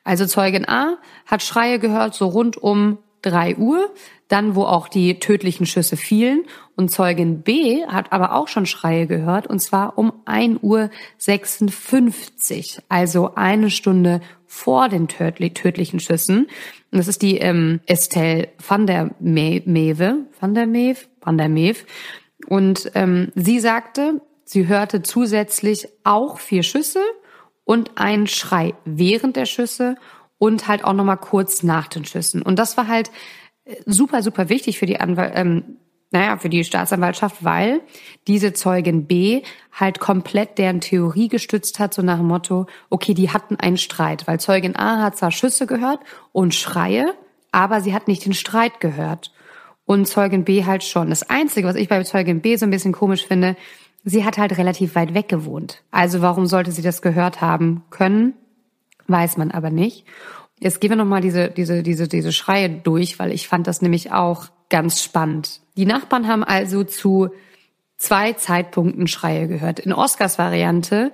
Also Zeugin A hat Schreie gehört so rund um drei Uhr, dann wo auch die tödlichen Schüsse fielen. Und Zeugin B hat aber auch schon Schreie gehört, und zwar um 1 Uhr 56, also eine Stunde vor den tödlichen Schüssen. Und das ist die ähm, Estelle van der Mewe, van der Mewe, van der Mewe. Und ähm, sie sagte, sie hörte zusätzlich auch vier Schüsse und einen Schrei während der Schüsse und halt auch nochmal kurz nach den Schüssen. Und das war halt äh, super, super wichtig für die Anwalt, ähm, naja, für die Staatsanwaltschaft, weil diese Zeugin B halt komplett deren Theorie gestützt hat, so nach dem Motto, okay, die hatten einen Streit, weil Zeugin A hat zwar Schüsse gehört und Schreie, aber sie hat nicht den Streit gehört. Und Zeugin B halt schon. Das Einzige, was ich bei Zeugin B so ein bisschen komisch finde, sie hat halt relativ weit weg gewohnt. Also warum sollte sie das gehört haben können? weiß man aber nicht. Jetzt gehen wir nochmal diese, diese, diese, diese Schreie durch, weil ich fand das nämlich auch ganz spannend. Die Nachbarn haben also zu zwei Zeitpunkten Schreie gehört. In Oscars Variante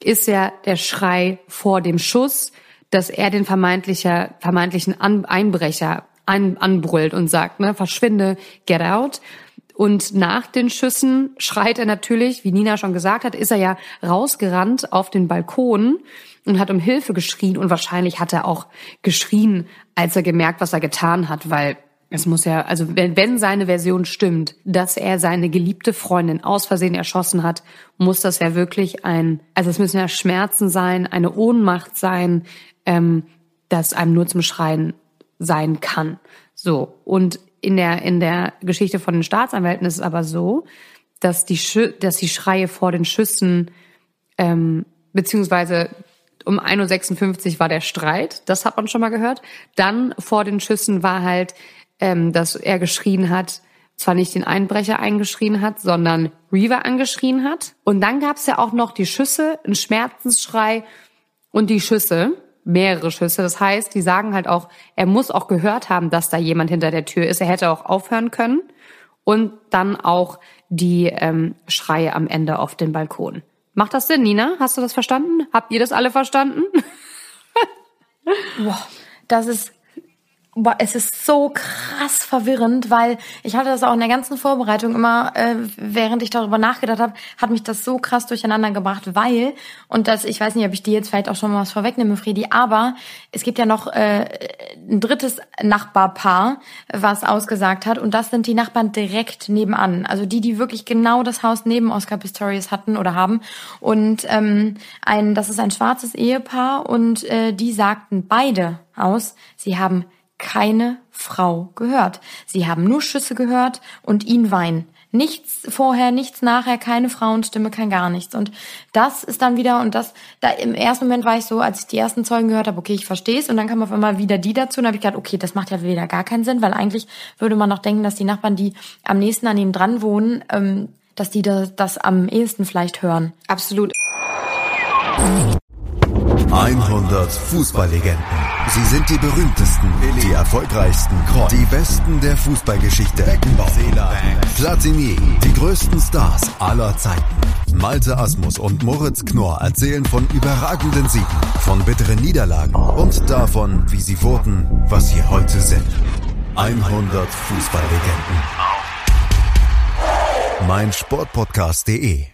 ist ja der Schrei vor dem Schuss, dass er den vermeintlicher, vermeintlichen An Einbrecher an, anbrüllt und sagt, ne, verschwinde, get out. Und nach den Schüssen schreit er natürlich, wie Nina schon gesagt hat, ist er ja rausgerannt auf den Balkon und hat um Hilfe geschrien. Und wahrscheinlich hat er auch geschrien, als er gemerkt, was er getan hat, weil es muss ja, also wenn, wenn seine Version stimmt, dass er seine geliebte Freundin aus Versehen erschossen hat, muss das ja wirklich ein, also es müssen ja Schmerzen sein, eine Ohnmacht sein, ähm, das einem nur zum Schreien sein kann. So und in der in der Geschichte von den Staatsanwälten ist es aber so, dass die Schü dass die Schreie vor den Schüssen ähm, beziehungsweise um 1.56 Uhr war der Streit, das hat man schon mal gehört. Dann vor den Schüssen war halt ähm, dass er geschrien hat, zwar nicht den Einbrecher eingeschrien hat, sondern Reaver angeschrien hat. Und dann gab es ja auch noch die Schüsse, einen Schmerzensschrei und die Schüsse, mehrere Schüsse. Das heißt, die sagen halt auch, er muss auch gehört haben, dass da jemand hinter der Tür ist. Er hätte auch aufhören können. Und dann auch die ähm, Schreie am Ende auf den Balkon. Macht das Sinn, Nina? Hast du das verstanden? Habt ihr das alle verstanden? [laughs] Boah, das ist Boah, es ist so krass verwirrend, weil ich hatte das auch in der ganzen Vorbereitung immer, äh, während ich darüber nachgedacht habe, hat mich das so krass durcheinander gebracht, weil, und das, ich weiß nicht, ob ich dir jetzt vielleicht auch schon mal was vorwegnehme, Fredi, aber es gibt ja noch äh, ein drittes Nachbarpaar, was ausgesagt hat, und das sind die Nachbarn direkt nebenan. Also die, die wirklich genau das Haus neben Oscar Pistorius hatten oder haben. Und ähm, ein, das ist ein schwarzes Ehepaar und äh, die sagten beide aus, sie haben keine Frau gehört. Sie haben nur Schüsse gehört und ihn weinen. Nichts vorher, nichts nachher, keine Frauenstimme, kein gar nichts. Und das ist dann wieder, und das, da im ersten Moment war ich so, als ich die ersten Zeugen gehört habe, okay, ich verstehe es. Und dann kam auf einmal wieder die dazu und habe ich gedacht, okay, das macht ja wieder gar keinen Sinn, weil eigentlich würde man noch denken, dass die Nachbarn, die am nächsten an ihm dran wohnen, ähm, dass die das, das am ehesten vielleicht hören. Absolut. 100 Fußballlegenden. Sie sind die berühmtesten, die erfolgreichsten, die besten der Fußballgeschichte. Beckenbauer, Platini, die größten Stars aller Zeiten. Malte Asmus und Moritz Knorr erzählen von überragenden Siegen, von bitteren Niederlagen und davon, wie sie wurden, was sie heute sind. 100 Fußballlegenden. Mein Sportpodcast.de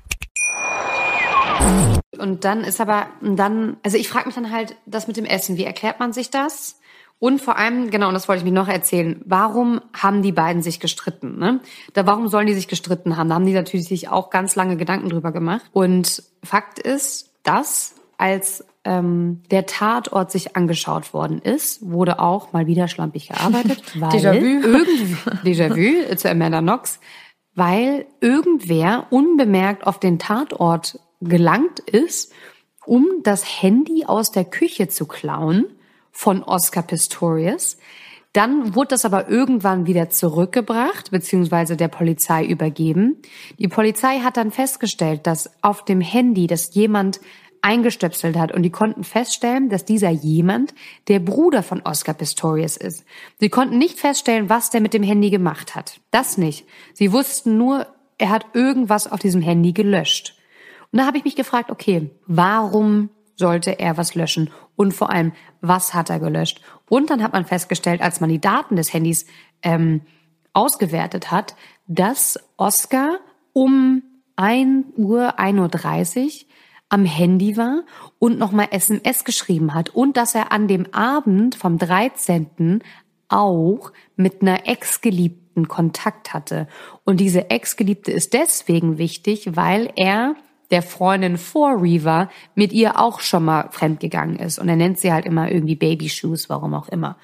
und dann ist aber dann, also ich frage mich dann halt, das mit dem Essen, wie erklärt man sich das? Und vor allem, genau, und das wollte ich mir noch erzählen, warum haben die beiden sich gestritten? Ne? Da, warum sollen die sich gestritten haben? Da haben die natürlich sich auch ganz lange Gedanken drüber gemacht. Und Fakt ist, dass als ähm, der Tatort sich angeschaut worden ist, wurde auch mal wieder schlampig gearbeitet, [laughs] Déjà-vu. irgendwie Déjà-vu zu Amanda Knox, weil irgendwer unbemerkt auf den Tatort gelangt ist, um das Handy aus der Küche zu klauen von Oscar Pistorius. Dann wurde das aber irgendwann wieder zurückgebracht, beziehungsweise der Polizei übergeben. Die Polizei hat dann festgestellt, dass auf dem Handy, das jemand eingestöpselt hat und die konnten feststellen, dass dieser jemand der Bruder von Oscar Pistorius ist. Sie konnten nicht feststellen, was der mit dem Handy gemacht hat. Das nicht. Sie wussten nur, er hat irgendwas auf diesem Handy gelöscht. Und da habe ich mich gefragt, okay, warum sollte er was löschen? Und vor allem, was hat er gelöscht? Und dann hat man festgestellt, als man die Daten des Handys ähm, ausgewertet hat, dass Oscar um 1 Uhr, 1.30 Uhr am Handy war und nochmal SMS geschrieben hat und dass er an dem Abend vom 13. auch mit einer Ex-Geliebten Kontakt hatte. Und diese Ex-Geliebte ist deswegen wichtig, weil er der Freundin vor Reaver mit ihr auch schon mal fremdgegangen ist. Und er nennt sie halt immer irgendwie Baby Shoes, warum auch immer.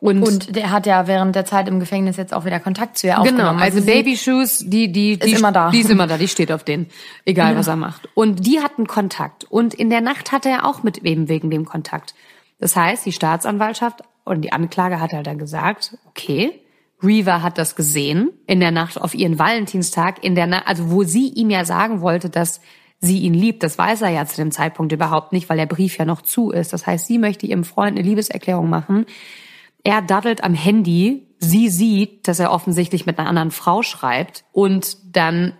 Und, und der hat ja während der Zeit im Gefängnis jetzt auch wieder Kontakt zu ihr genau, aufgenommen. also, Baby Shoes, die die die ist immer da. Die ist immer da, die steht auf denen, egal ja. was er macht. Und die hatten Kontakt und in der Nacht hatte er auch mit eben wegen dem Kontakt. Das heißt, die Staatsanwaltschaft und die Anklage hat halt dann gesagt, okay, Reaver hat das gesehen in der Nacht auf ihren Valentinstag, in der Nacht, also wo sie ihm ja sagen wollte, dass sie ihn liebt. Das weiß er ja zu dem Zeitpunkt überhaupt nicht, weil der Brief ja noch zu ist. Das heißt, sie möchte ihrem Freund eine Liebeserklärung machen. Er daddelt am Handy. Sie sieht, dass er offensichtlich mit einer anderen Frau schreibt. Und dann,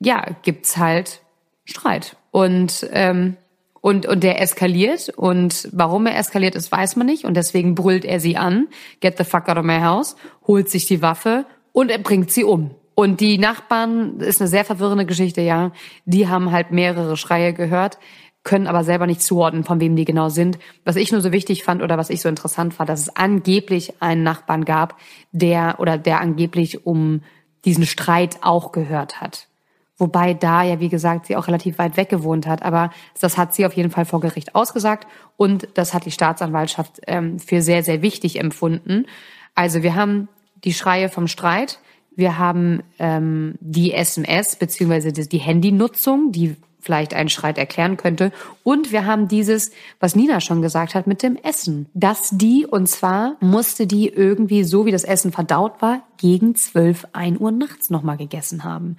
ja, gibt's halt Streit. Und ähm, und, und der eskaliert und warum er eskaliert ist, weiß man nicht und deswegen brüllt er sie an, get the fuck out of my house, holt sich die Waffe und er bringt sie um. Und die Nachbarn, ist eine sehr verwirrende Geschichte, ja, die haben halt mehrere Schreie gehört, können aber selber nicht zuordnen, von wem die genau sind. Was ich nur so wichtig fand oder was ich so interessant fand, dass es angeblich einen Nachbarn gab, der oder der angeblich um diesen Streit auch gehört hat. Wobei da ja, wie gesagt, sie auch relativ weit weg gewohnt hat. Aber das hat sie auf jeden Fall vor Gericht ausgesagt und das hat die Staatsanwaltschaft ähm, für sehr, sehr wichtig empfunden. Also wir haben die Schreie vom Streit, wir haben ähm, die SMS beziehungsweise die, Handynutzung, die vielleicht einen Streit erklären könnte. Und wir haben dieses, was Nina schon gesagt hat, mit dem Essen. Dass die, und zwar musste die irgendwie, so wie das Essen verdaut war, gegen zwölf, ein Uhr nachts nochmal gegessen haben.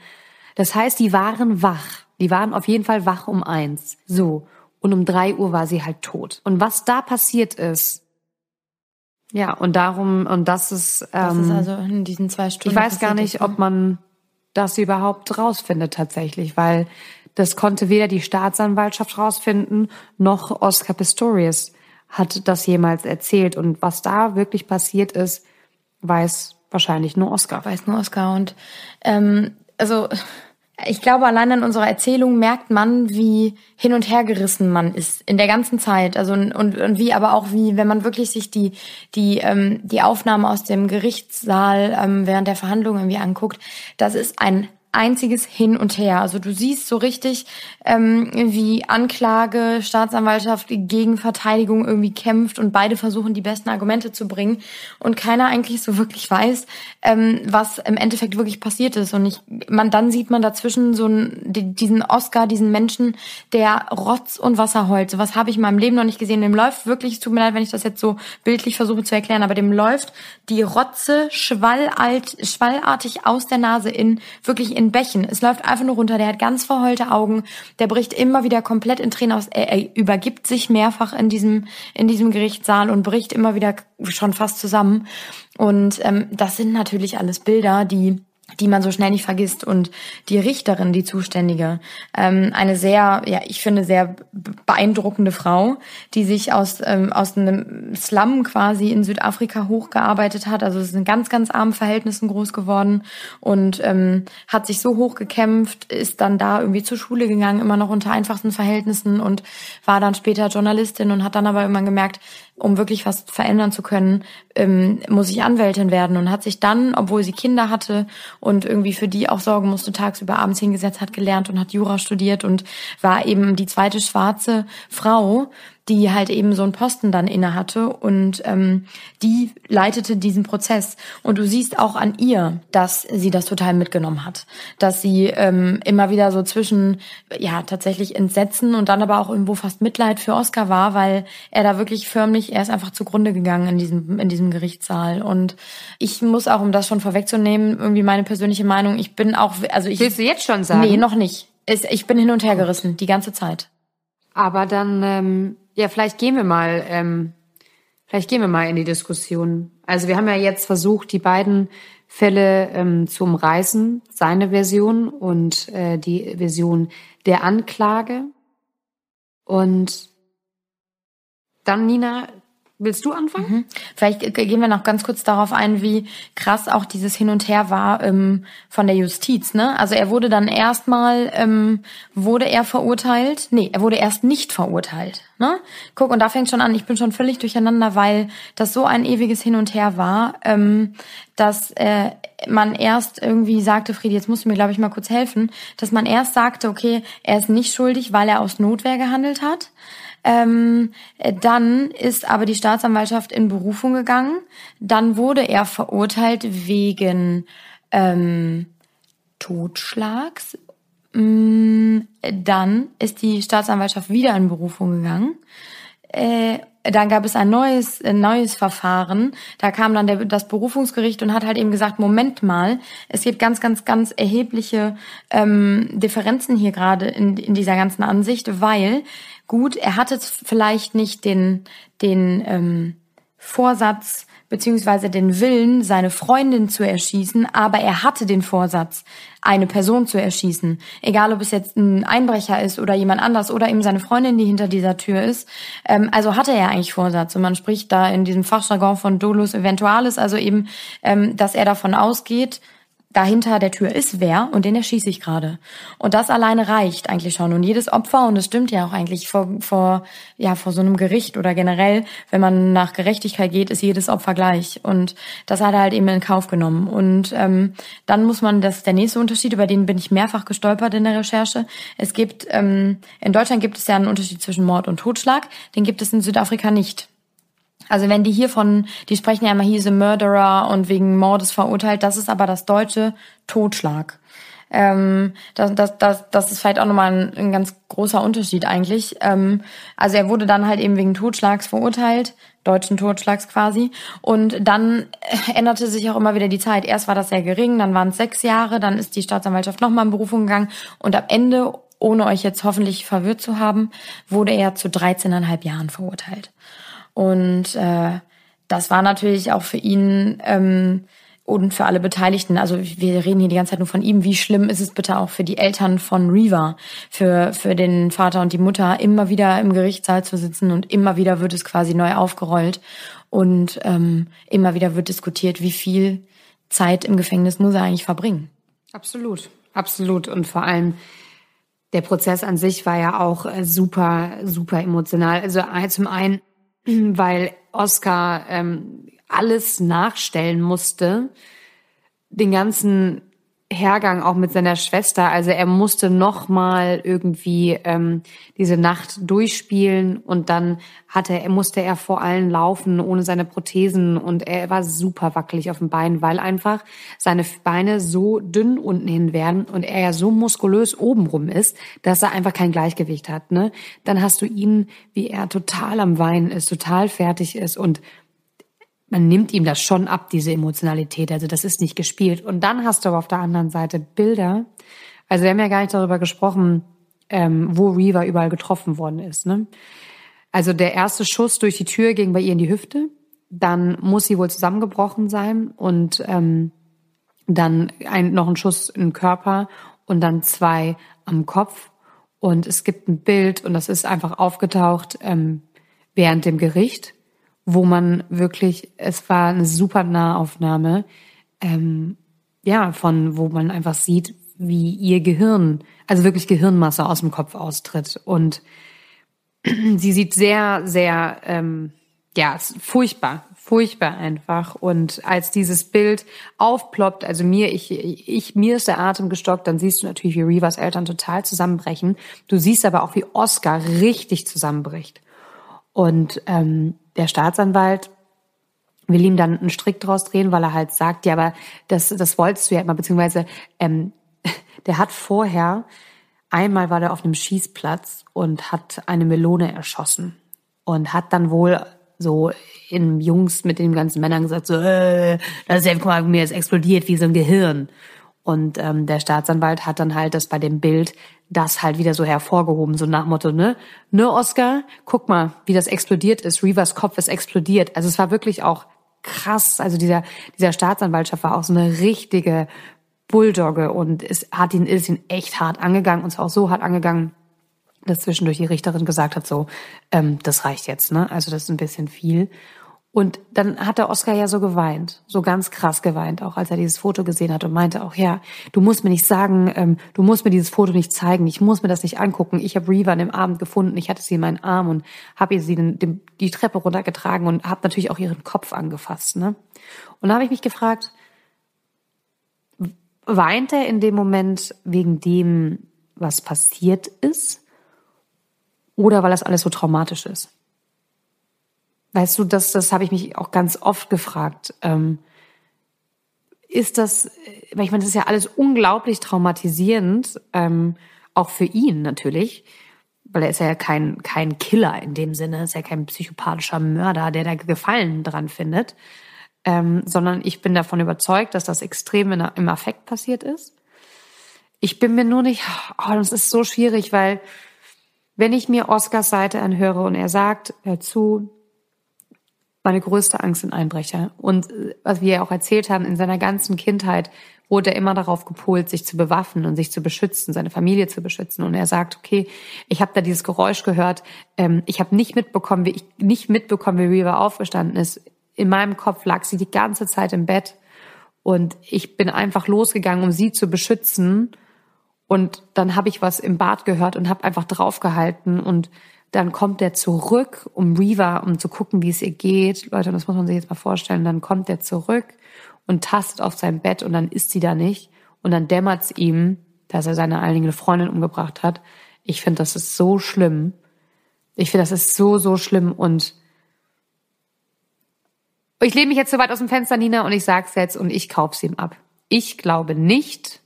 Das heißt, die waren wach. Die waren auf jeden Fall wach um eins. So. Und um drei Uhr war sie halt tot. Und was da passiert ist, ja, und darum, und das ist, ähm, Das ist also in diesen zwei Stunden. ich weiß gar nicht, ist, ne? ob man das überhaupt rausfindet tatsächlich, weil das konnte weder die Staatsanwaltschaft rausfinden, noch Oscar Pistorius hat das jemals erzählt. Und was da wirklich passiert ist, weiß wahrscheinlich nur Oscar. weiß nur Oscar. Und ähm, also ich glaube, allein an unserer Erzählung merkt man, wie hin und her gerissen man ist in der ganzen Zeit. Also und, und wie aber auch wie, wenn man wirklich sich die die ähm, die Aufnahme aus dem Gerichtssaal ähm, während der Verhandlung irgendwie anguckt, das ist ein einziges Hin und Her. Also du siehst so richtig, ähm, wie Anklage, Staatsanwaltschaft gegen Verteidigung irgendwie kämpft und beide versuchen, die besten Argumente zu bringen und keiner eigentlich so [laughs] wirklich weiß, ähm, was im Endeffekt wirklich passiert ist. Und ich, man, dann sieht man dazwischen so einen, die- diesen Oscar, diesen Menschen, der Rotz und Wasser heult. So was habe ich in meinem Leben noch nicht gesehen. Dem läuft wirklich, es tut mir leid, wenn ich das jetzt so bildlich versuche zu erklären, aber dem läuft die Rotze schwallalt, schwallartig aus der Nase in, wirklich in Bächen. Es läuft einfach nur runter. Der hat ganz verheulte Augen. Der bricht immer wieder komplett in Tränen aus. Er, er übergibt sich mehrfach in diesem, in diesem Gerichtssaal und bricht immer wieder schon fast zusammen. Und ähm, das sind natürlich alles Bilder, die die man so schnell nicht vergisst und die Richterin, die Zuständige, ähm, eine sehr, ja, ich finde sehr beeindruckende Frau, die sich aus ähm, aus einem Slum quasi in Südafrika hochgearbeitet hat. Also es ist in ganz ganz armen Verhältnissen groß geworden und ähm, hat sich so hochgekämpft, ist dann da irgendwie zur Schule gegangen, immer noch unter einfachsten Verhältnissen und war dann später Journalistin und hat dann aber irgendwann gemerkt, um wirklich was verändern zu können, ähm, muss ich Anwältin werden. Und hat sich dann, obwohl sie Kinder hatte und irgendwie für die auch sorgen musste, tagsüber abends hingesetzt, hat gelernt und hat Jura studiert und war eben die zweite schwarze Frau, die halt eben so einen Posten dann inne hatte und ähm, die leitete diesen Prozess. Und du siehst auch an ihr, dass sie das total mitgenommen hat, dass sie ähm, immer wieder so zwischen ja tatsächlich Entsetzen und dann aber auch irgendwo fast Mitleid für Oscar war, weil er da wirklich förmlich er ist einfach zugrunde gegangen in diesem in diesem Gerichtssaal. Und ich muss auch um das schon vorwegzunehmen irgendwie meine persönliche Meinung, ich bin auch also ich Willst du jetzt schon sagen? nee noch nicht. Ich bin hin und her gerissen die ganze Zeit. Aber dann, ähm, ja, vielleicht gehen wir mal, ähm, vielleicht gehen wir mal in die Diskussion. Also wir haben ja jetzt versucht, die beiden Fälle ähm, zu umreißen, seine Version und äh, die Version der Anklage. Und dann, Nina, willst du anfangen? Vielleicht äh, gehen wir noch ganz kurz darauf ein, wie krass auch dieses Hin und Her war ähm, von der Justiz. Ne? Also er wurde dann erstmal, ähm, wurde er verurteilt? Nee, er wurde erst nicht verurteilt. Ne? Guck, und da fängt schon an, ich bin schon völlig durcheinander, weil das so ein ewiges Hin und Her war, ähm, dass äh, man erst irgendwie sagte, Friedi, jetzt musst du mir, glaube ich, mal kurz helfen, dass man erst sagte, okay, er ist nicht schuldig, weil er aus Notwehr gehandelt hat. Ähm, äh, dann ist aber die Staatsanwaltschaft in Berufung gegangen. Dann wurde er verurteilt wegen ähm, Totschlags. Mm, Dann ist die Staatsanwaltschaft wieder in Berufung gegangen. Äh, dann gab es ein neues, ein neues Verfahren. Da kam dann der, das Berufungsgericht und hat halt eben gesagt, Moment mal, es gibt ganz, ganz, ganz erhebliche ähm, Differenzen hier gerade in, in dieser ganzen Ansicht, weil gut, er hatte vielleicht nicht den, den ähm, Vorsatz beziehungsweise den Willen, seine Freundin zu erschießen, aber er hatte den Vorsatz, eine Person zu erschießen. Egal, ob es jetzt ein Einbrecher ist oder jemand anders oder eben seine Freundin, die hinter dieser Tür ist. Ähm, also hatte er eigentlich Vorsatz. Und man spricht da in diesem Fachjargon von dolus eventualis, also eben, ähm, dass er davon ausgeht, dahinter der Tür ist wer und den erschieße ich gerade. Und das alleine reicht eigentlich schon. Und jedes Opfer, und es stimmt ja auch eigentlich vor, vor, ja, vor so einem Gericht oder generell, wenn man nach Gerechtigkeit geht, ist jedes Opfer gleich. Und das hat er halt eben in Kauf genommen. Und ähm, dann muss man, das ist der nächste Unterschied, über den bin ich mehrfach gestolpert in der Recherche. Es gibt, ähm, in Deutschland gibt es ja einen Unterschied zwischen Mord und Totschlag. Den gibt es in Südafrika nicht. Also wenn die hier von, die sprechen ja immer hier so Murderer und wegen Mordes verurteilt, das ist aber das deutsche Totschlag. Ähm, das, das, das, das ist vielleicht auch nochmal ein, ein ganz großer Unterschied eigentlich. Ähm, also er wurde dann halt eben wegen Totschlags verurteilt, deutschen Totschlags quasi. Und dann änderte sich auch immer wieder die Zeit. Erst war das sehr gering, dann waren es sechs Jahre, dann ist die Staatsanwaltschaft nochmal in Berufung gegangen und am Ende, ohne euch jetzt hoffentlich verwirrt zu haben, wurde er zu 13,5 Jahren verurteilt. Und äh, das war natürlich auch für ihn ähm, und für alle Beteiligten, also wir reden hier die ganze Zeit nur von ihm, wie schlimm ist es bitte auch für die Eltern von Reva, für, für den Vater und die Mutter, immer wieder im Gerichtssaal zu sitzen und immer wieder wird es quasi neu aufgerollt und ähm, immer wieder wird diskutiert, wie viel Zeit im Gefängnis muss er eigentlich verbringen. Absolut, absolut. Und vor allem der Prozess an sich war ja auch äh, super, super emotional. Also äh, zum einen [clears throat] weil Oscar ähm, alles nachstellen musste, den ganzen Hergang auch mit seiner Schwester. Also er musste noch mal irgendwie ähm, diese Nacht durchspielen und dann hatte er musste er vor allen laufen ohne seine Prothesen und er war super wackelig auf dem Bein, weil einfach seine Beine so dünn unten hin werden und er ja so muskulös obenrum ist, dass er einfach kein Gleichgewicht hat. Ne? Dann hast du ihn, wie er total am Weinen ist, total fertig ist und man nimmt ihm das schon ab, diese Emotionalität. Also das ist nicht gespielt. Und dann hast du aber auf der anderen Seite Bilder. Also wir haben ja gar nicht darüber gesprochen, ähm, wo Reaver überall getroffen worden ist. Ne? Also der erste Schuss durch die Tür ging bei ihr in die Hüfte. Dann muss sie wohl zusammengebrochen sein und ähm, dann ein, noch ein Schuss im Körper und dann zwei am Kopf. Und es gibt ein Bild und das ist einfach aufgetaucht ähm, während dem Gericht wo man wirklich, es war eine super Nahaufnahme, ähm, ja, von wo man einfach sieht, wie ihr Gehirn, also wirklich Gehirnmasse aus dem Kopf austritt. Und [clears throat] sie sieht sehr, sehr, ähm, ja, furchtbar, furchtbar einfach. Und als dieses Bild aufploppt, also mir, ich, ich, mir ist der Atem gestockt, dann siehst du natürlich, wie Rivas Eltern total zusammenbrechen. Du siehst aber auch, wie Oscar richtig zusammenbricht. Und ähm, der Staatsanwalt will ihm dann einen Strick draus drehen, weil er halt sagt, ja, aber das, das wolltest du ja immer, beziehungsweise ähm, [laughs] der hat vorher, einmal war der auf einem Schießplatz und hat eine Melone erschossen und hat dann wohl so in Jungs mit den ganzen Männern gesagt, so, äh, das ist ja, guck mal, mir ist explodiert wie so ein Gehirn. Und ähm, der Staatsanwalt hat dann halt das bei dem Bild das halt wieder so hervorgehoben, so nach Motto, ne? Ne, Oscar, guck mal, wie das explodiert ist. Reavers Kopf ist explodiert. Also es war wirklich auch krass. Also dieser, dieser Staatsanwaltschaft war auch so eine richtige Bulldogge und es hat ihn, ist ihn echt hart angegangen und zwar auch so hart angegangen, dass zwischendurch die Richterin gesagt hat, so, ähm, das reicht jetzt, ne? Also das ist ein bisschen viel. Und dann hat der Oscar ja so geweint, so ganz krass geweint, auch als er dieses Foto gesehen hat und meinte auch, ja, du musst mir nicht sagen, ähm, du musst mir dieses Foto nicht zeigen, ich muss mir das nicht angucken. Ich habe Reva an dem Abend gefunden, ich hatte sie in meinen Arm und habe ihr sie den, den, die Treppe runtergetragen und habe natürlich auch ihren Kopf angefasst. Ne? Und da habe ich mich gefragt, weint er in dem Moment wegen dem, was passiert ist, oder weil das alles so traumatisch ist? Weißt du, das, das habe ich mich auch ganz oft gefragt. Ähm, ist das, weil ich meine, das ist ja alles unglaublich traumatisierend, ähm, auch für ihn natürlich, weil er ist ja kein, kein Killer in dem Sinne, ist ja kein psychopathischer Mörder, der da Gefallen dran findet, ähm, sondern ich bin davon überzeugt, dass das extrem in, im Affekt passiert ist. Ich bin mir nur nicht, oh, das ist so schwierig, weil wenn ich mir Oscars Seite anhöre und er sagt, hör zu, meine größte Angst sind Einbrecher. Und äh, was wir ja auch erzählt haben, in seiner ganzen Kindheit wurde er immer darauf gepolt, sich zu bewaffnen und sich zu beschützen, seine Familie zu beschützen. Und er sagt, okay, ich habe da dieses Geräusch gehört, ähm, ich habe nicht mitbekommen, wie ich nicht mitbekommen, wie Reva aufgestanden ist. In meinem Kopf lag sie die ganze Zeit im Bett Und ich bin einfach losgegangen, um sie zu beschützen. Und dann habe ich was im Bad gehört und habe einfach draufgehalten. Und dann kommt der zurück, um Reva, um zu gucken, wie es ihr geht. Leute, das muss man sich jetzt mal vorstellen. Dann kommt der zurück und tastet auf sein Bett und dann ist sie da nicht. Und dann dämmert's ihm, dass er seine eigene Freundin umgebracht hat. Ich finde, das ist so schlimm. Ich finde, das ist so, so schlimm. Und ich lehne mich jetzt so weit aus dem Fenster, Nina, und ich sag's jetzt und ich kauf's ihm ab. Ich glaube nicht,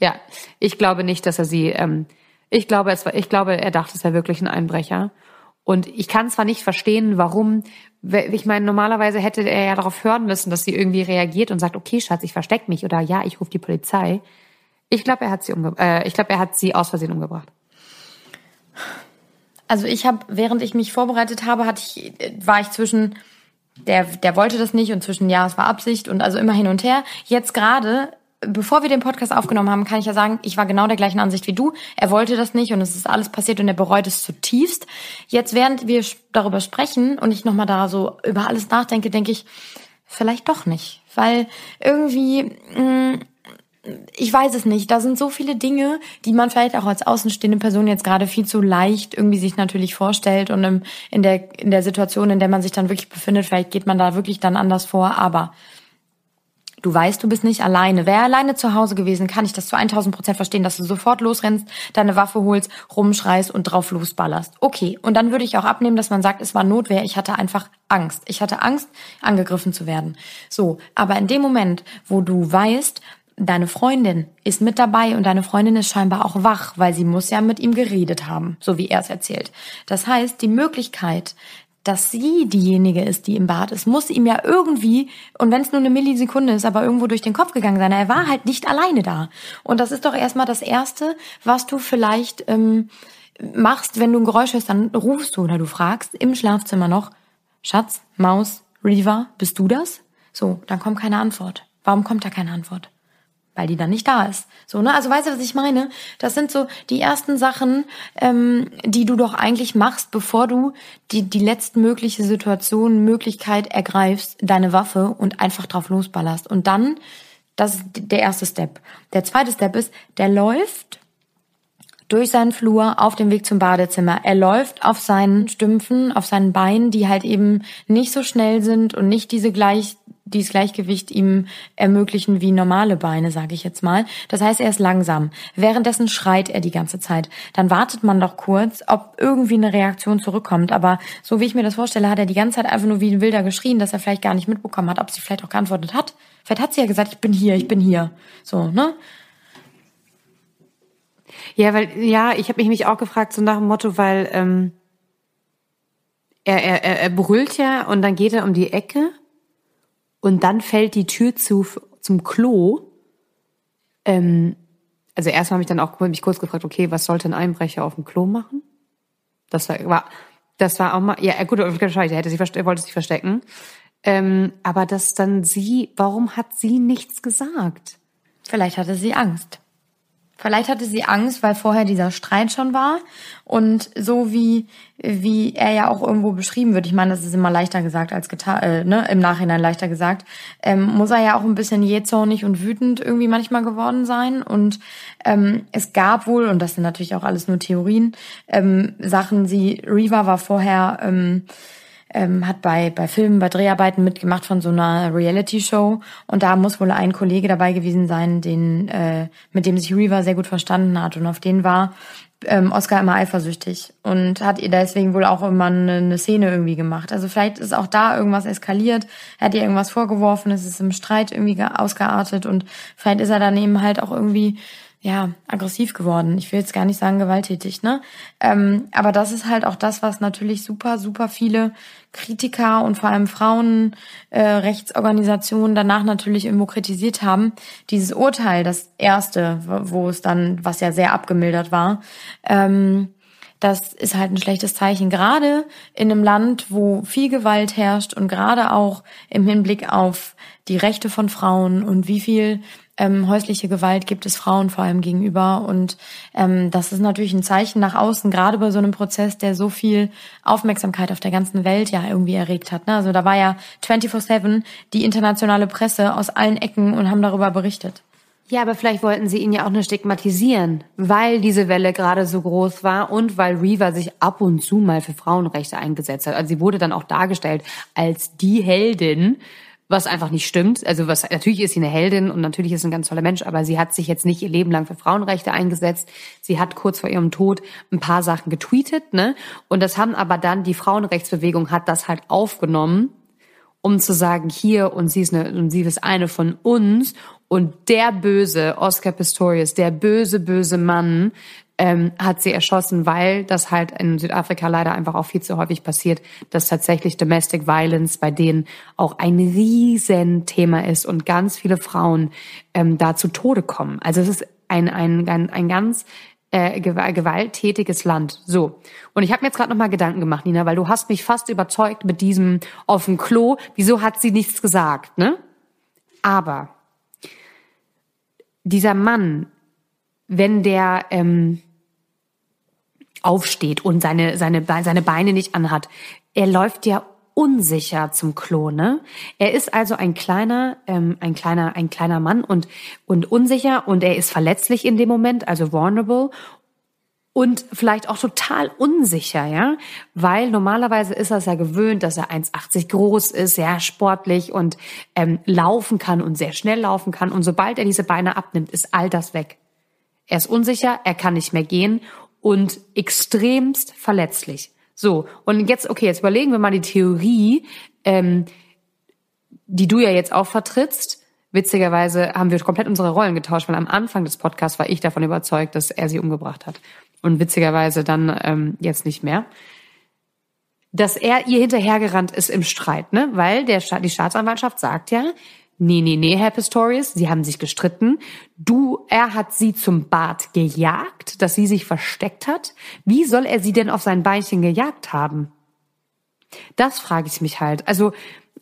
ja, ich glaube nicht, dass er sie, ähm, ich glaube, es war, ich glaube, er dachte, es wäre wirklich ein Einbrecher. Und ich kann zwar nicht verstehen, warum, ich meine, normalerweise hätte er ja darauf hören müssen, dass sie irgendwie reagiert und sagt, okay, Schatz, ich versteck mich oder ja, ich rufe die Polizei. Ich glaube, er hat sie umge äh, ich glaube, er hat sie aus Versehen umgebracht. Also ich habe, während ich mich vorbereitet habe, hatte ich, war ich zwischen der, der wollte das nicht und zwischen ja, es war Absicht und also immer hin und her. Jetzt gerade, bevor wir den Podcast aufgenommen haben, kann ich ja sagen, ich war genau der gleichen Ansicht wie du. Er wollte das nicht und es ist alles passiert und er bereut es zutiefst. Jetzt, während wir darüber sprechen und ich nochmal da so über alles nachdenke, denke ich, vielleicht doch nicht. Weil irgendwie, mh, mm, ich weiß es nicht. Da sind so viele Dinge, die man vielleicht auch als außenstehende Person jetzt gerade viel zu leicht irgendwie sich natürlich vorstellt und in der in der Situation, in der man sich dann wirklich befindet, vielleicht geht man da wirklich dann anders vor. Aber du weißt, du bist nicht alleine. Wäre alleine zu Hause gewesen, kann ich das zu 1000 Prozent verstehen, dass du sofort losrennst, deine Waffe holst, rumschreist und drauf losballerst. Okay. Und dann würde ich auch abnehmen, dass man sagt, es war Notwehr. Ich hatte einfach Angst. Ich hatte Angst, angegriffen zu werden. So. Aber in dem Moment, wo du weißt, deine Freundin ist mit dabei und deine Freundin ist scheinbar auch wach, weil sie muss ja mit ihm geredet haben, so wie er es erzählt. Das heißt, die Möglichkeit, dass sie diejenige ist, die im Bad ist, muss ihm ja irgendwie, und wenn es nur eine Millisekunde ist, aber irgendwo durch den Kopf gegangen sein. Er war halt nicht alleine da. Und das ist doch erstmal das Erste, was du vielleicht ähm, machst, wenn du ein Geräusch hörst, dann rufst du oder du fragst im Schlafzimmer noch, Schatz, Maus, Riva, bist du das? So, dann kommt keine Antwort. Warum kommt da keine Antwort? Weil die dann nicht da ist. So, ne? Also weißt du, was ich meine? Das sind so die ersten Sachen, ähm, die du doch eigentlich machst, bevor du die, die letztmögliche Situation, Möglichkeit ergreifst, deine Waffe und einfach drauf losballerst. Und dann, das ist der erste Step. Der zweite Step ist, der läuft durch seinen Flur auf dem Weg zum Badezimmer. Er läuft auf seinen Stümpfen, auf seinen Beinen, die halt eben nicht so schnell sind und nicht diese gleich dieses Gleichgewicht ihm ermöglichen wie normale Beine, sage ich jetzt mal. Das heißt, er ist langsam. Währenddessen schreit er die ganze Zeit. Dann wartet man doch kurz, ob irgendwie eine Reaktion zurückkommt. Aber so wie ich mir das vorstelle, hat er die ganze Zeit einfach nur wie ein Wilder geschrien, dass er vielleicht gar nicht mitbekommen hat, ob sie vielleicht auch geantwortet hat. Vielleicht hat sie ja gesagt, ich bin hier, ich bin hier. So, ne? Ja, weil, ja, ich habe mich auch gefragt, so nach dem Motto, weil ähm, er, er, er brüllt ja und dann geht er um die Ecke und dann fällt die Tür zu zum Klo. Ähm, also erstmal habe ich dann auch mich kurz gefragt, okay, was sollte ein Einbrecher auf dem Klo machen? Das war, war das war auch mal, ja gut, wahrscheinlich, er hätte sie, er wollte sich verstecken. Ähm, aber dass dann sie, warum hat sie nichts gesagt? Vielleicht hatte sie Angst. Vielleicht hatte sie Angst, weil vorher dieser Streit schon war. Und so wie, wie er ja auch irgendwo beschrieben wird, ich meine, das ist immer leichter gesagt als getan, äh, ne, im Nachhinein leichter gesagt, ähm, muss er ja auch ein bisschen jähzornig und wütend irgendwie manchmal geworden sein. Und ähm, es gab wohl, und das sind natürlich auch alles nur Theorien, ähm, Sachen, sie, Reva war vorher, ähm, ähm, hat bei, bei Filmen, bei Dreharbeiten mitgemacht von so einer Reality-Show. Und da muss wohl ein Kollege dabei gewesen sein, den, äh, mit dem sich Reaver sehr gut verstanden hat. Und auf den war ähm, Oscar immer eifersüchtig und hat ihr deswegen wohl auch immer eine, eine Szene irgendwie gemacht. Also vielleicht ist auch da irgendwas eskaliert, er hat ihr irgendwas vorgeworfen, es ist im Streit irgendwie ausgeartet und vielleicht ist er dann eben halt auch irgendwie ja, aggressiv geworden. Ich will jetzt gar nicht sagen gewalttätig, ne? Ähm, aber das ist halt auch das, was natürlich super, super viele Kritiker und vor allem Frauenrechtsorganisationen äh, danach natürlich irgendwo kritisiert haben. Dieses Urteil, das erste, wo es dann, was ja sehr abgemildert war, ähm, das ist halt ein schlechtes Zeichen. Gerade in einem Land, wo viel Gewalt herrscht und gerade auch im Hinblick auf die Rechte von Frauen und wie viel ähm, häusliche Gewalt gibt es Frauen vor allem gegenüber. Und ähm, das ist natürlich ein Zeichen nach außen, gerade bei so einem Prozess, der so viel Aufmerksamkeit auf der ganzen Welt ja irgendwie erregt hat. Ne? Also da war ja 24-7 die internationale Presse aus allen Ecken und haben darüber berichtet. Ja, aber vielleicht wollten sie ihn ja auch nur stigmatisieren, weil diese Welle gerade so groß war und weil Reaver sich ab und zu mal für Frauenrechte eingesetzt hat. Also sie wurde dann auch dargestellt als die Heldin, was einfach nicht stimmt. Also was natürlich ist sie eine Heldin und natürlich ist sie ein ganz toller Mensch, aber sie hat sich jetzt nicht ihr Leben lang für Frauenrechte eingesetzt. Sie hat kurz vor ihrem Tod ein paar Sachen getweetet, ne? Und das haben aber dann die Frauenrechtsbewegung hat das halt aufgenommen, um zu sagen, hier und sie ist eine und sie ist eine von uns und der böse Oscar Pistorius, der böse böse Mann, ähm, hat sie erschossen, weil das halt in Südafrika leider einfach auch viel zu häufig passiert, dass tatsächlich Domestic Violence bei denen auch ein Riesenthema ist und ganz viele Frauen ähm, da zu Tode kommen. Also es ist ein, ein, ein, ein ganz äh, gewalttätiges Land. So. Und ich habe mir jetzt gerade noch mal Gedanken gemacht, Nina, weil du hast mich fast überzeugt mit diesem auf dem Klo. Wieso hat sie nichts gesagt, ne? Aber dieser Mann, wenn der ähm, aufsteht und seine, seine, seine Beine nicht anhat, er läuft ja unsicher zum Klo, ne? Er ist also ein kleiner, ähm, ein kleiner, ein kleiner Mann und und unsicher und er ist verletzlich in dem Moment, also vulnerable und vielleicht auch total unsicher, ja, weil normalerweise ist er es ja gewöhnt, dass er 1,80 groß ist, sehr sportlich und ähm, laufen kann und sehr schnell laufen kann und sobald er diese Beine abnimmt, ist all das weg. Er ist unsicher, er kann nicht mehr gehen und extremst verletzlich. So, und jetzt, okay, jetzt überlegen wir mal die Theorie, ähm, die du ja jetzt auch vertrittst. Witzigerweise haben wir komplett unsere Rollen getauscht, weil am Anfang des Podcasts war ich davon überzeugt, dass er sie umgebracht hat. Und witzigerweise dann ähm, jetzt nicht mehr. Dass er ihr hinterhergerannt ist im Streit, ne? Weil der, die Staatsanwaltschaft sagt ja, Nee, nee, nee, Herr Pistorius, Sie haben sich gestritten. Du, er hat Sie zum Bad gejagt, dass sie sich versteckt hat. Wie soll er Sie denn auf sein Beinchen gejagt haben? Das frage ich mich halt. Also,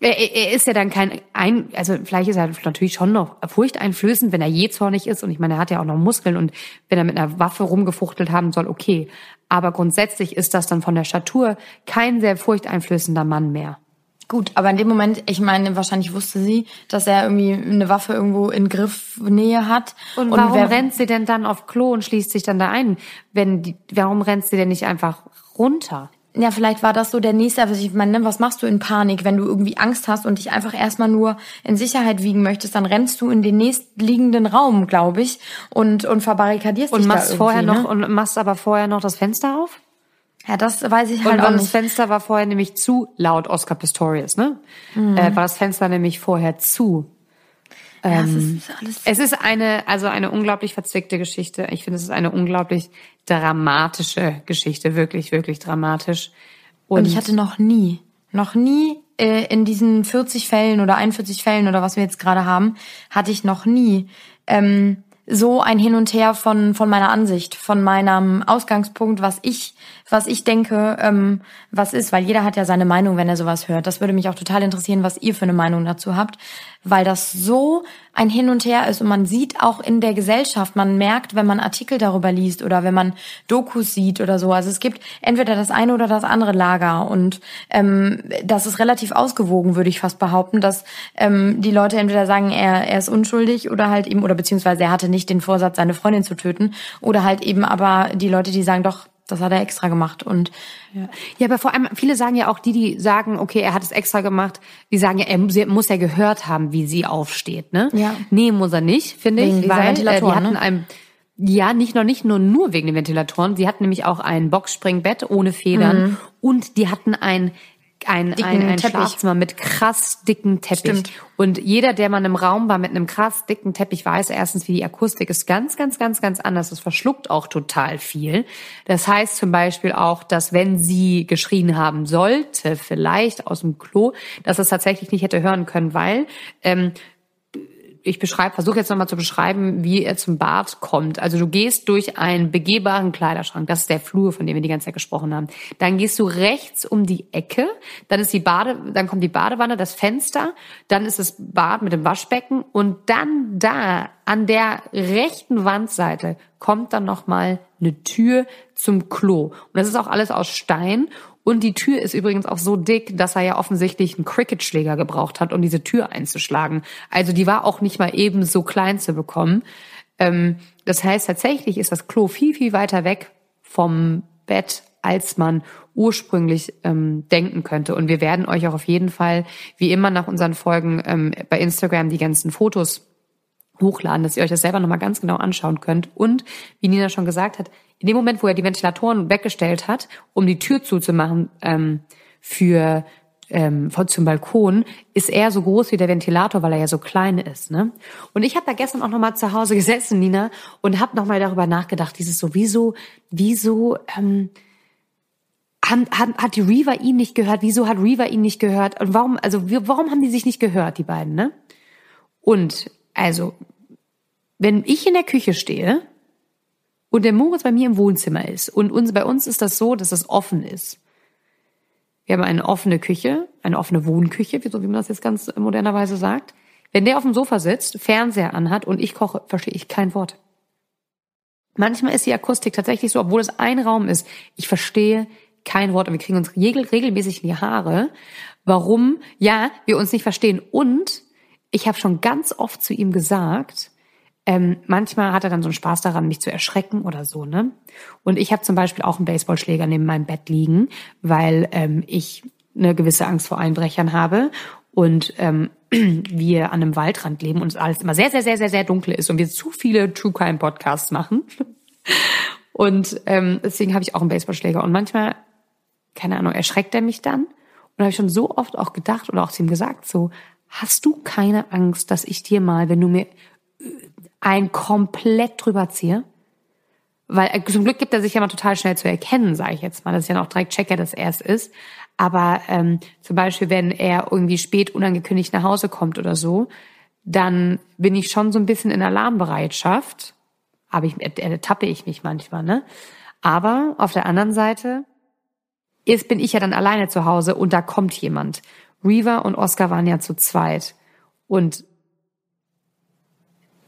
er, er ist ja dann kein, ein, also vielleicht ist er natürlich schon noch furchteinflößend, wenn er jähzornig ist. Und ich meine, er hat ja auch noch Muskeln und wenn er mit einer Waffe rumgefuchtelt haben soll, okay. Aber grundsätzlich ist das dann von der Statur kein sehr furchteinflößender Mann mehr. Gut, aber in dem Moment, ich meine, wahrscheinlich wusste sie, dass er irgendwie eine Waffe irgendwo in Griffnähe hat. Und, und warum rennt sie denn dann auf Klo und schließt sich dann da ein? Wenn die, warum rennt sie denn nicht einfach runter? Ja, vielleicht war das so der nächste, also ich meine, was machst du in Panik, wenn du irgendwie Angst hast und dich einfach erstmal nur in Sicherheit wiegen möchtest, dann rennst du in den nächstliegenden Raum, glaube ich, und und verbarrikadierst und dich machst da vorher ne? noch und machst aber vorher noch das Fenster auf? Ja, das weiß ich halt und auch das nicht. Fenster war vorher nämlich zu, laut Oscar Pistorius, ne? Mhm. Äh, war das Fenster nämlich vorher zu. Ja, es Ähm, ist alles Es ist eine, also eine unglaublich verzwickte Geschichte. Ich finde, es ist eine unglaublich dramatische Geschichte. Wirklich, wirklich dramatisch. Und ich hatte noch nie, noch nie äh, in diesen 40 Fällen oder 41 Fällen oder was wir jetzt gerade haben, hatte ich noch nie ähm, so ein Hin und Her von von meiner Ansicht, von meinem Ausgangspunkt, was ich was ich denke, ähm, was ist, weil jeder hat ja seine Meinung, wenn er sowas hört. Das würde mich auch total interessieren, was ihr für eine Meinung dazu habt, weil das so ein Hin und Her ist und man sieht auch in der Gesellschaft, man merkt, wenn man Artikel darüber liest oder wenn man Dokus sieht oder so. Also es gibt entweder das eine oder das andere Lager und ähm, das ist relativ ausgewogen, würde ich fast behaupten, dass ähm, die Leute entweder sagen, er, er ist unschuldig oder halt eben oder beziehungsweise er hatte nicht den Vorsatz, seine Freundin zu töten oder halt eben aber die Leute, die sagen, doch das hat er extra gemacht und Ja. ja, aber vor allem, viele sagen ja auch, die, die sagen, okay, er hat es extra gemacht, die sagen ja, er muss, er ja gehört haben, wie sie aufsteht, ne? Ja. Nee, muss er nicht, finde ich, weil äh, die hatten ne? ein, ja, nicht nur, nicht nur, nur wegen den Ventilatoren, sie hatten nämlich auch ein Boxspringbett ohne Federn und die hatten ein, ein. Dicken ein, ein Teppich. Schlafzimmer mit krass dicken Teppich. Stimmt. Und jeder, der mal in einem Raum war mit einem krass dicken Teppich, weiß erstens, wie die Akustik ist ganz, ganz, ganz, ganz anders. Es verschluckt auch total viel. Das heißt zum Beispiel auch, dass wenn sie geschrien haben sollte, vielleicht aus dem Klo, dass es tatsächlich nicht hätte hören können, weil ähm, ich beschreibe, versuche jetzt nochmal zu beschreiben, wie er zum Bad kommt. Also du gehst durch einen begehbaren Kleiderschrank. Das ist der Flur, von dem wir die ganze Zeit gesprochen haben. Dann gehst du rechts um die Ecke. Dann ist die Bade, dann kommt die Badewanne, das Fenster. Dann ist das Bad mit dem Waschbecken. Und dann da an der rechten Wandseite kommt dann nochmal eine Tür zum Klo. Und das ist auch alles aus Stein. Und die Tür ist übrigens auch so dick, dass er ja offensichtlich einen Cricketschläger gebraucht hat, um diese Tür einzuschlagen. Also die war auch nicht mal eben so klein zu bekommen. Ähm, das heißt, tatsächlich ist das Klo viel, viel weiter weg vom Bett, als man ursprünglich ähm, denken könnte. Und wir werden euch auch auf jeden Fall, wie immer nach unseren Folgen ähm, bei Instagram, die ganzen Fotos hochladen, dass ihr euch das selber nochmal ganz genau anschauen könnt. Und wie Nina schon gesagt hat, in dem Moment, wo er die Ventilatoren weggestellt hat, um die Tür zuzumachen ähm, für ähm, zum Balkon, ist er so groß wie der Ventilator, weil er ja so klein ist. Ne? Und ich habe da gestern auch nochmal zu Hause gesessen, Nina, und habe nochmal darüber nachgedacht, dieses so, wieso, wieso ähm, hat, hat, hat die Reaver ihn nicht gehört? Wieso hat Reaver ihn nicht gehört? Und warum, also warum haben die sich nicht gehört, die beiden, ne? Und also, wenn ich in der Küche stehe und der Moritz bei mir im Wohnzimmer ist und uns, bei uns ist das so, dass es offen ist. Wir haben eine offene Küche, eine offene Wohnküche, so wie man das jetzt ganz modernerweise sagt. Wenn der auf dem Sofa sitzt, Fernseher anhat und ich koche, verstehe ich kein Wort. Manchmal ist die Akustik tatsächlich so, obwohl es ein Raum ist, ich verstehe kein Wort und wir kriegen uns regelmäßig in die Haare, warum, ja, wir uns nicht verstehen und ich habe schon ganz oft zu ihm gesagt, ähm, manchmal hat er dann so einen Spaß daran, mich zu erschrecken oder so, ne? Und ich habe zum Beispiel auch einen Baseballschläger neben meinem Bett liegen, weil ähm, ich eine gewisse Angst vor Einbrechern habe und ähm, [clears throat] wir an einem Waldrand leben und es alles immer sehr, sehr, sehr, sehr, sehr dunkel ist und wir zu viele True Crime Podcasts machen. [laughs] Und ähm, deswegen habe ich auch einen Baseballschläger. Und manchmal, keine Ahnung, erschreckt er mich dann. Und habe ich schon so oft auch gedacht oder auch zu ihm gesagt, so, hast du keine Angst, dass ich dir mal, wenn du mir äh, ein komplett drüber ziehe? Weil äh, zum Glück gibt er sich ja mal total schnell zu erkennen, sage ich jetzt mal. Das ist ja noch direkt Checker, dass er es ist. Aber ähm, zum Beispiel, wenn er irgendwie spät unangekündigt nach Hause kommt oder so, dann bin ich schon so ein bisschen in Alarmbereitschaft. Aber ich, ertappe ich mich manchmal, ne? Aber auf der anderen Seite ist, bin ich ja dann alleine zu Hause und da kommt jemand. Reaver und Oscar waren ja zu zweit. Und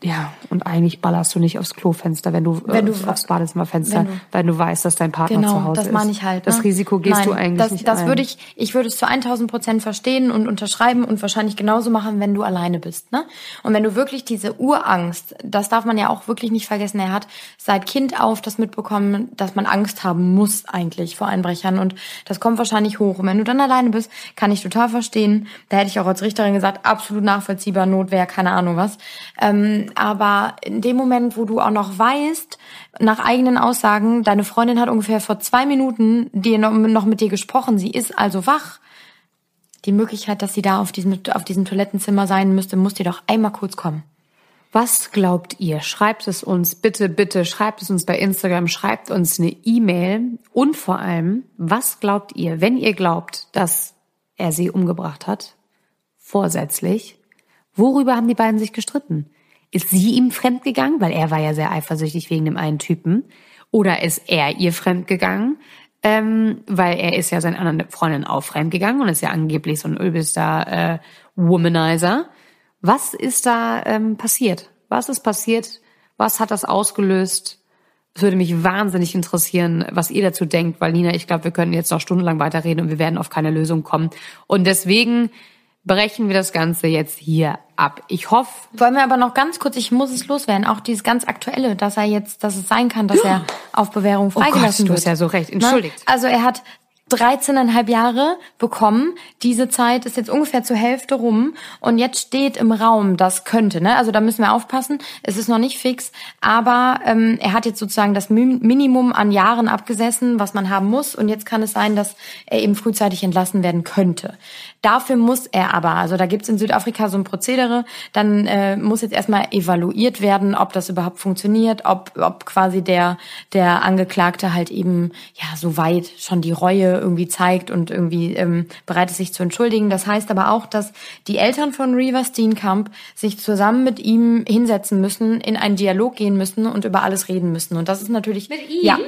ja, und eigentlich ballerst du nicht aufs Klofenster, wenn du, Wenn du- äh, aufs Badezimmerfenster, wenn du- weil du weißt, dass dein Partner Genau, zu Hause ist. das meine ich halt. Das ne? Risiko gehst Nein, du eigentlich das, nicht Das ein. würde ich, ich würde es zu 1000 Prozent verstehen und unterschreiben und wahrscheinlich genauso machen, wenn du alleine bist. Ne? Und wenn du wirklich diese Urangst, das darf man ja auch wirklich nicht vergessen, er hat seit Kind auf das mitbekommen, dass man Angst haben muss eigentlich vor Einbrechern und das kommt wahrscheinlich hoch. Und wenn du dann alleine bist, kann ich total verstehen. Da hätte ich auch als Richterin gesagt, absolut nachvollziehbar, Notwehr, keine Ahnung was. Ähm, aber in dem Moment, wo du auch noch weißt, nach eigenen Aussagen, deine Freundin hat ungefähr vor zwei Minuten dir noch, mit dir gesprochen, sie ist also wach. Die Möglichkeit, dass sie da auf diesem, auf diesem Toilettenzimmer sein müsste, muss dir doch einmal kurz kommen. Was glaubt ihr? Schreibt es uns bitte, bitte, schreibt es uns bei Instagram, schreibt uns eine E-Mail und vor allem, was glaubt ihr, wenn ihr glaubt, dass er sie umgebracht hat, vorsätzlich, worüber haben die beiden sich gestritten? Ist sie ihm fremdgegangen, weil er war ja sehr eifersüchtig wegen dem einen Typen, oder ist er ihr fremdgegangen, ähm, weil er ist ja seinen anderen Freundin auch fremdgegangen und ist ja angeblich so ein übelster äh, Womanizer. Was ist da ähm, passiert? Was ist passiert? Was hat das ausgelöst? Es würde mich wahnsinnig interessieren, was ihr dazu denkt, weil Nina, ich glaube, wir können jetzt noch stundenlang weiterreden und wir werden auf keine Lösung kommen. Und deswegen brechen wir das Ganze jetzt hier ab. Ich hoffe, Wollen wir aber noch ganz kurz, ich muss es loswerden, auch dieses ganz aktuelle, dass er jetzt, dass es sein kann, dass er auf Bewährung Oh Gott, freigelassen du wird. hast ja so recht. Ne? Entschuldigt. Also er hat 13,5 Jahre bekommen. Diese Zeit ist jetzt ungefähr zur Hälfte rum. Und jetzt steht im Raum, das könnte. Ne? Also da müssen wir aufpassen. Es ist noch nicht fix. Aber ähm, er hat jetzt sozusagen das Mi- Minimum an Jahren abgesessen, was man haben muss. Und jetzt kann es sein, dass er eben frühzeitig entlassen werden könnte. Dafür muss er aber, also da gibt's in Südafrika so ein Prozedere, dann äh, muss jetzt erstmal evaluiert werden, ob das überhaupt funktioniert, ob, ob quasi der, der Angeklagte halt eben ja so weit schon die Reue irgendwie zeigt und irgendwie ähm, bereit ist, sich zu entschuldigen. Das heißt aber auch, dass die Eltern von Reaver Steenkamp sich zusammen mit ihm hinsetzen müssen, in einen Dialog gehen müssen und über alles reden müssen. Und das ist natürlich Mit ihm ja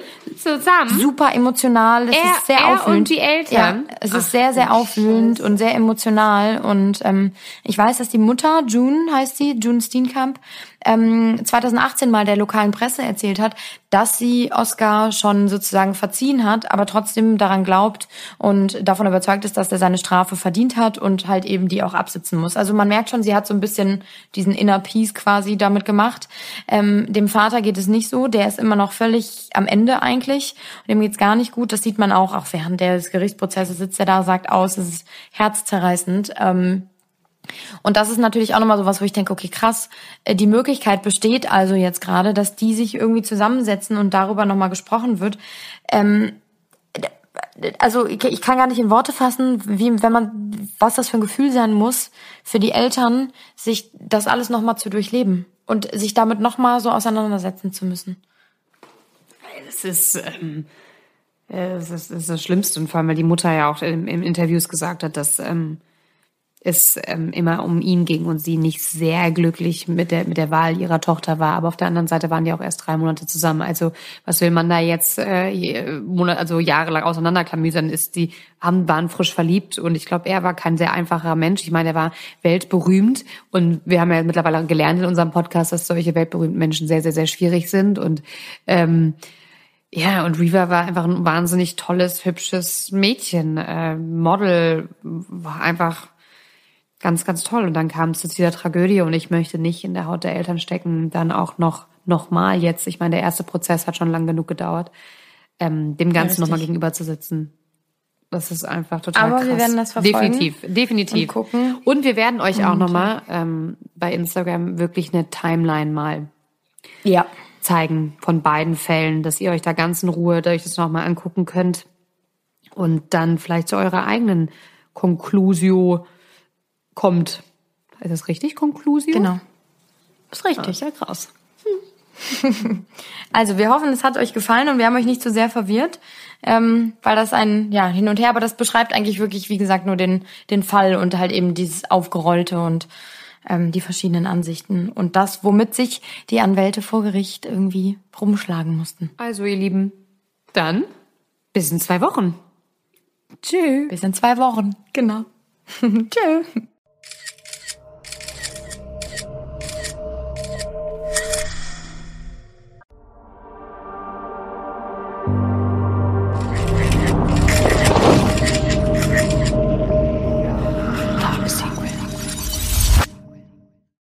zusammen. super emotional. Es Er- ist sehr er aufwühlend. und die Eltern? Ja, es ist sehr, sehr aufwühlend und sehr emotional. Und ähm, ich weiß, dass die Mutter, June heißt sie, June Steenkamp, ähm, 2018 mal der lokalen Presse erzählt hat, dass sie Oscar schon sozusagen verziehen hat, aber trotzdem daran glaubt und davon überzeugt ist, dass er seine Strafe verdient hat und halt eben die auch absitzen muss. Also man merkt schon, sie hat so ein bisschen diesen Inner Peace quasi damit gemacht. Ähm, dem Vater geht es nicht so, der ist immer noch völlig am Ende eigentlich. Dem geht's gar nicht gut. Das sieht man auch, auch während des Gerichtsprozesses sitzt er da, sagt aus, es ist herzzerreißend. Ähm, und das ist natürlich auch nochmal so was, wo ich denke, okay, krass, äh, die Möglichkeit besteht also jetzt gerade, dass die sich irgendwie zusammensetzen und darüber nochmal gesprochen wird. Ähm, also ich kann gar nicht in Worte fassen, wie, wenn man, was das für ein Gefühl sein muss, für die Eltern, sich das alles nochmal zu durchleben und sich damit nochmal so auseinandersetzen zu müssen. Es ist, ähm, äh, es ist, es ist das Schlimmste. Und vor allem, weil die Mutter ja auch in, in Interviews gesagt hat, dass ähm, es ähm, immer um ihn ging und sie nicht sehr glücklich mit der, mit der Wahl ihrer Tochter war. Aber auf der anderen Seite waren die auch erst drei Monate zusammen. Also was will man da jetzt äh, Monat, also jahrelang auseinanderklamüsern? Ist die haben waren frisch verliebt und ich glaube, er war kein sehr einfacher Mensch. Ich meine, er war weltberühmt und wir haben ja mittlerweile gelernt in unserem Podcast, dass solche weltberühmten Menschen sehr, sehr, sehr schwierig sind und ähm, ja, und Reva war einfach ein wahnsinnig tolles, hübsches Mädchen. Äh, Model war einfach ganz, ganz toll. Und dann kam es zu dieser Tragödie und ich möchte nicht in der Haut der Eltern stecken. Dann auch noch, noch mal jetzt. Ich meine, der erste Prozess hat schon lang genug gedauert, ähm, dem Ganzen richtig. nochmal gegenüber zu sitzen. Das ist einfach total Aber krass. wir werden das verfolgen Definitiv, definitiv. und gucken. Und wir werden euch auch nochmal ähm, bei Instagram wirklich eine Timeline mal Ja. zeigen von beiden Fällen, dass ihr euch da ganz in Ruhe euch das nochmal angucken könnt und dann vielleicht zu eurer eigenen Conclusio kommt. Ist das richtig, Conclusio? Genau. Ist richtig. Ja, krass. Also wir hoffen, es hat euch gefallen und wir haben euch nicht zu sehr verwirrt, ähm, weil das ein ja hin und her, aber das beschreibt eigentlich wirklich, wie gesagt, nur den den Fall und halt eben dieses aufgerollte und ähm, die verschiedenen Ansichten und das, womit sich die Anwälte vor Gericht irgendwie rumschlagen mussten. Also, ihr Lieben, dann bis in zwei Wochen. Tschüss. Bis in zwei Wochen. Genau. [laughs] Tschö.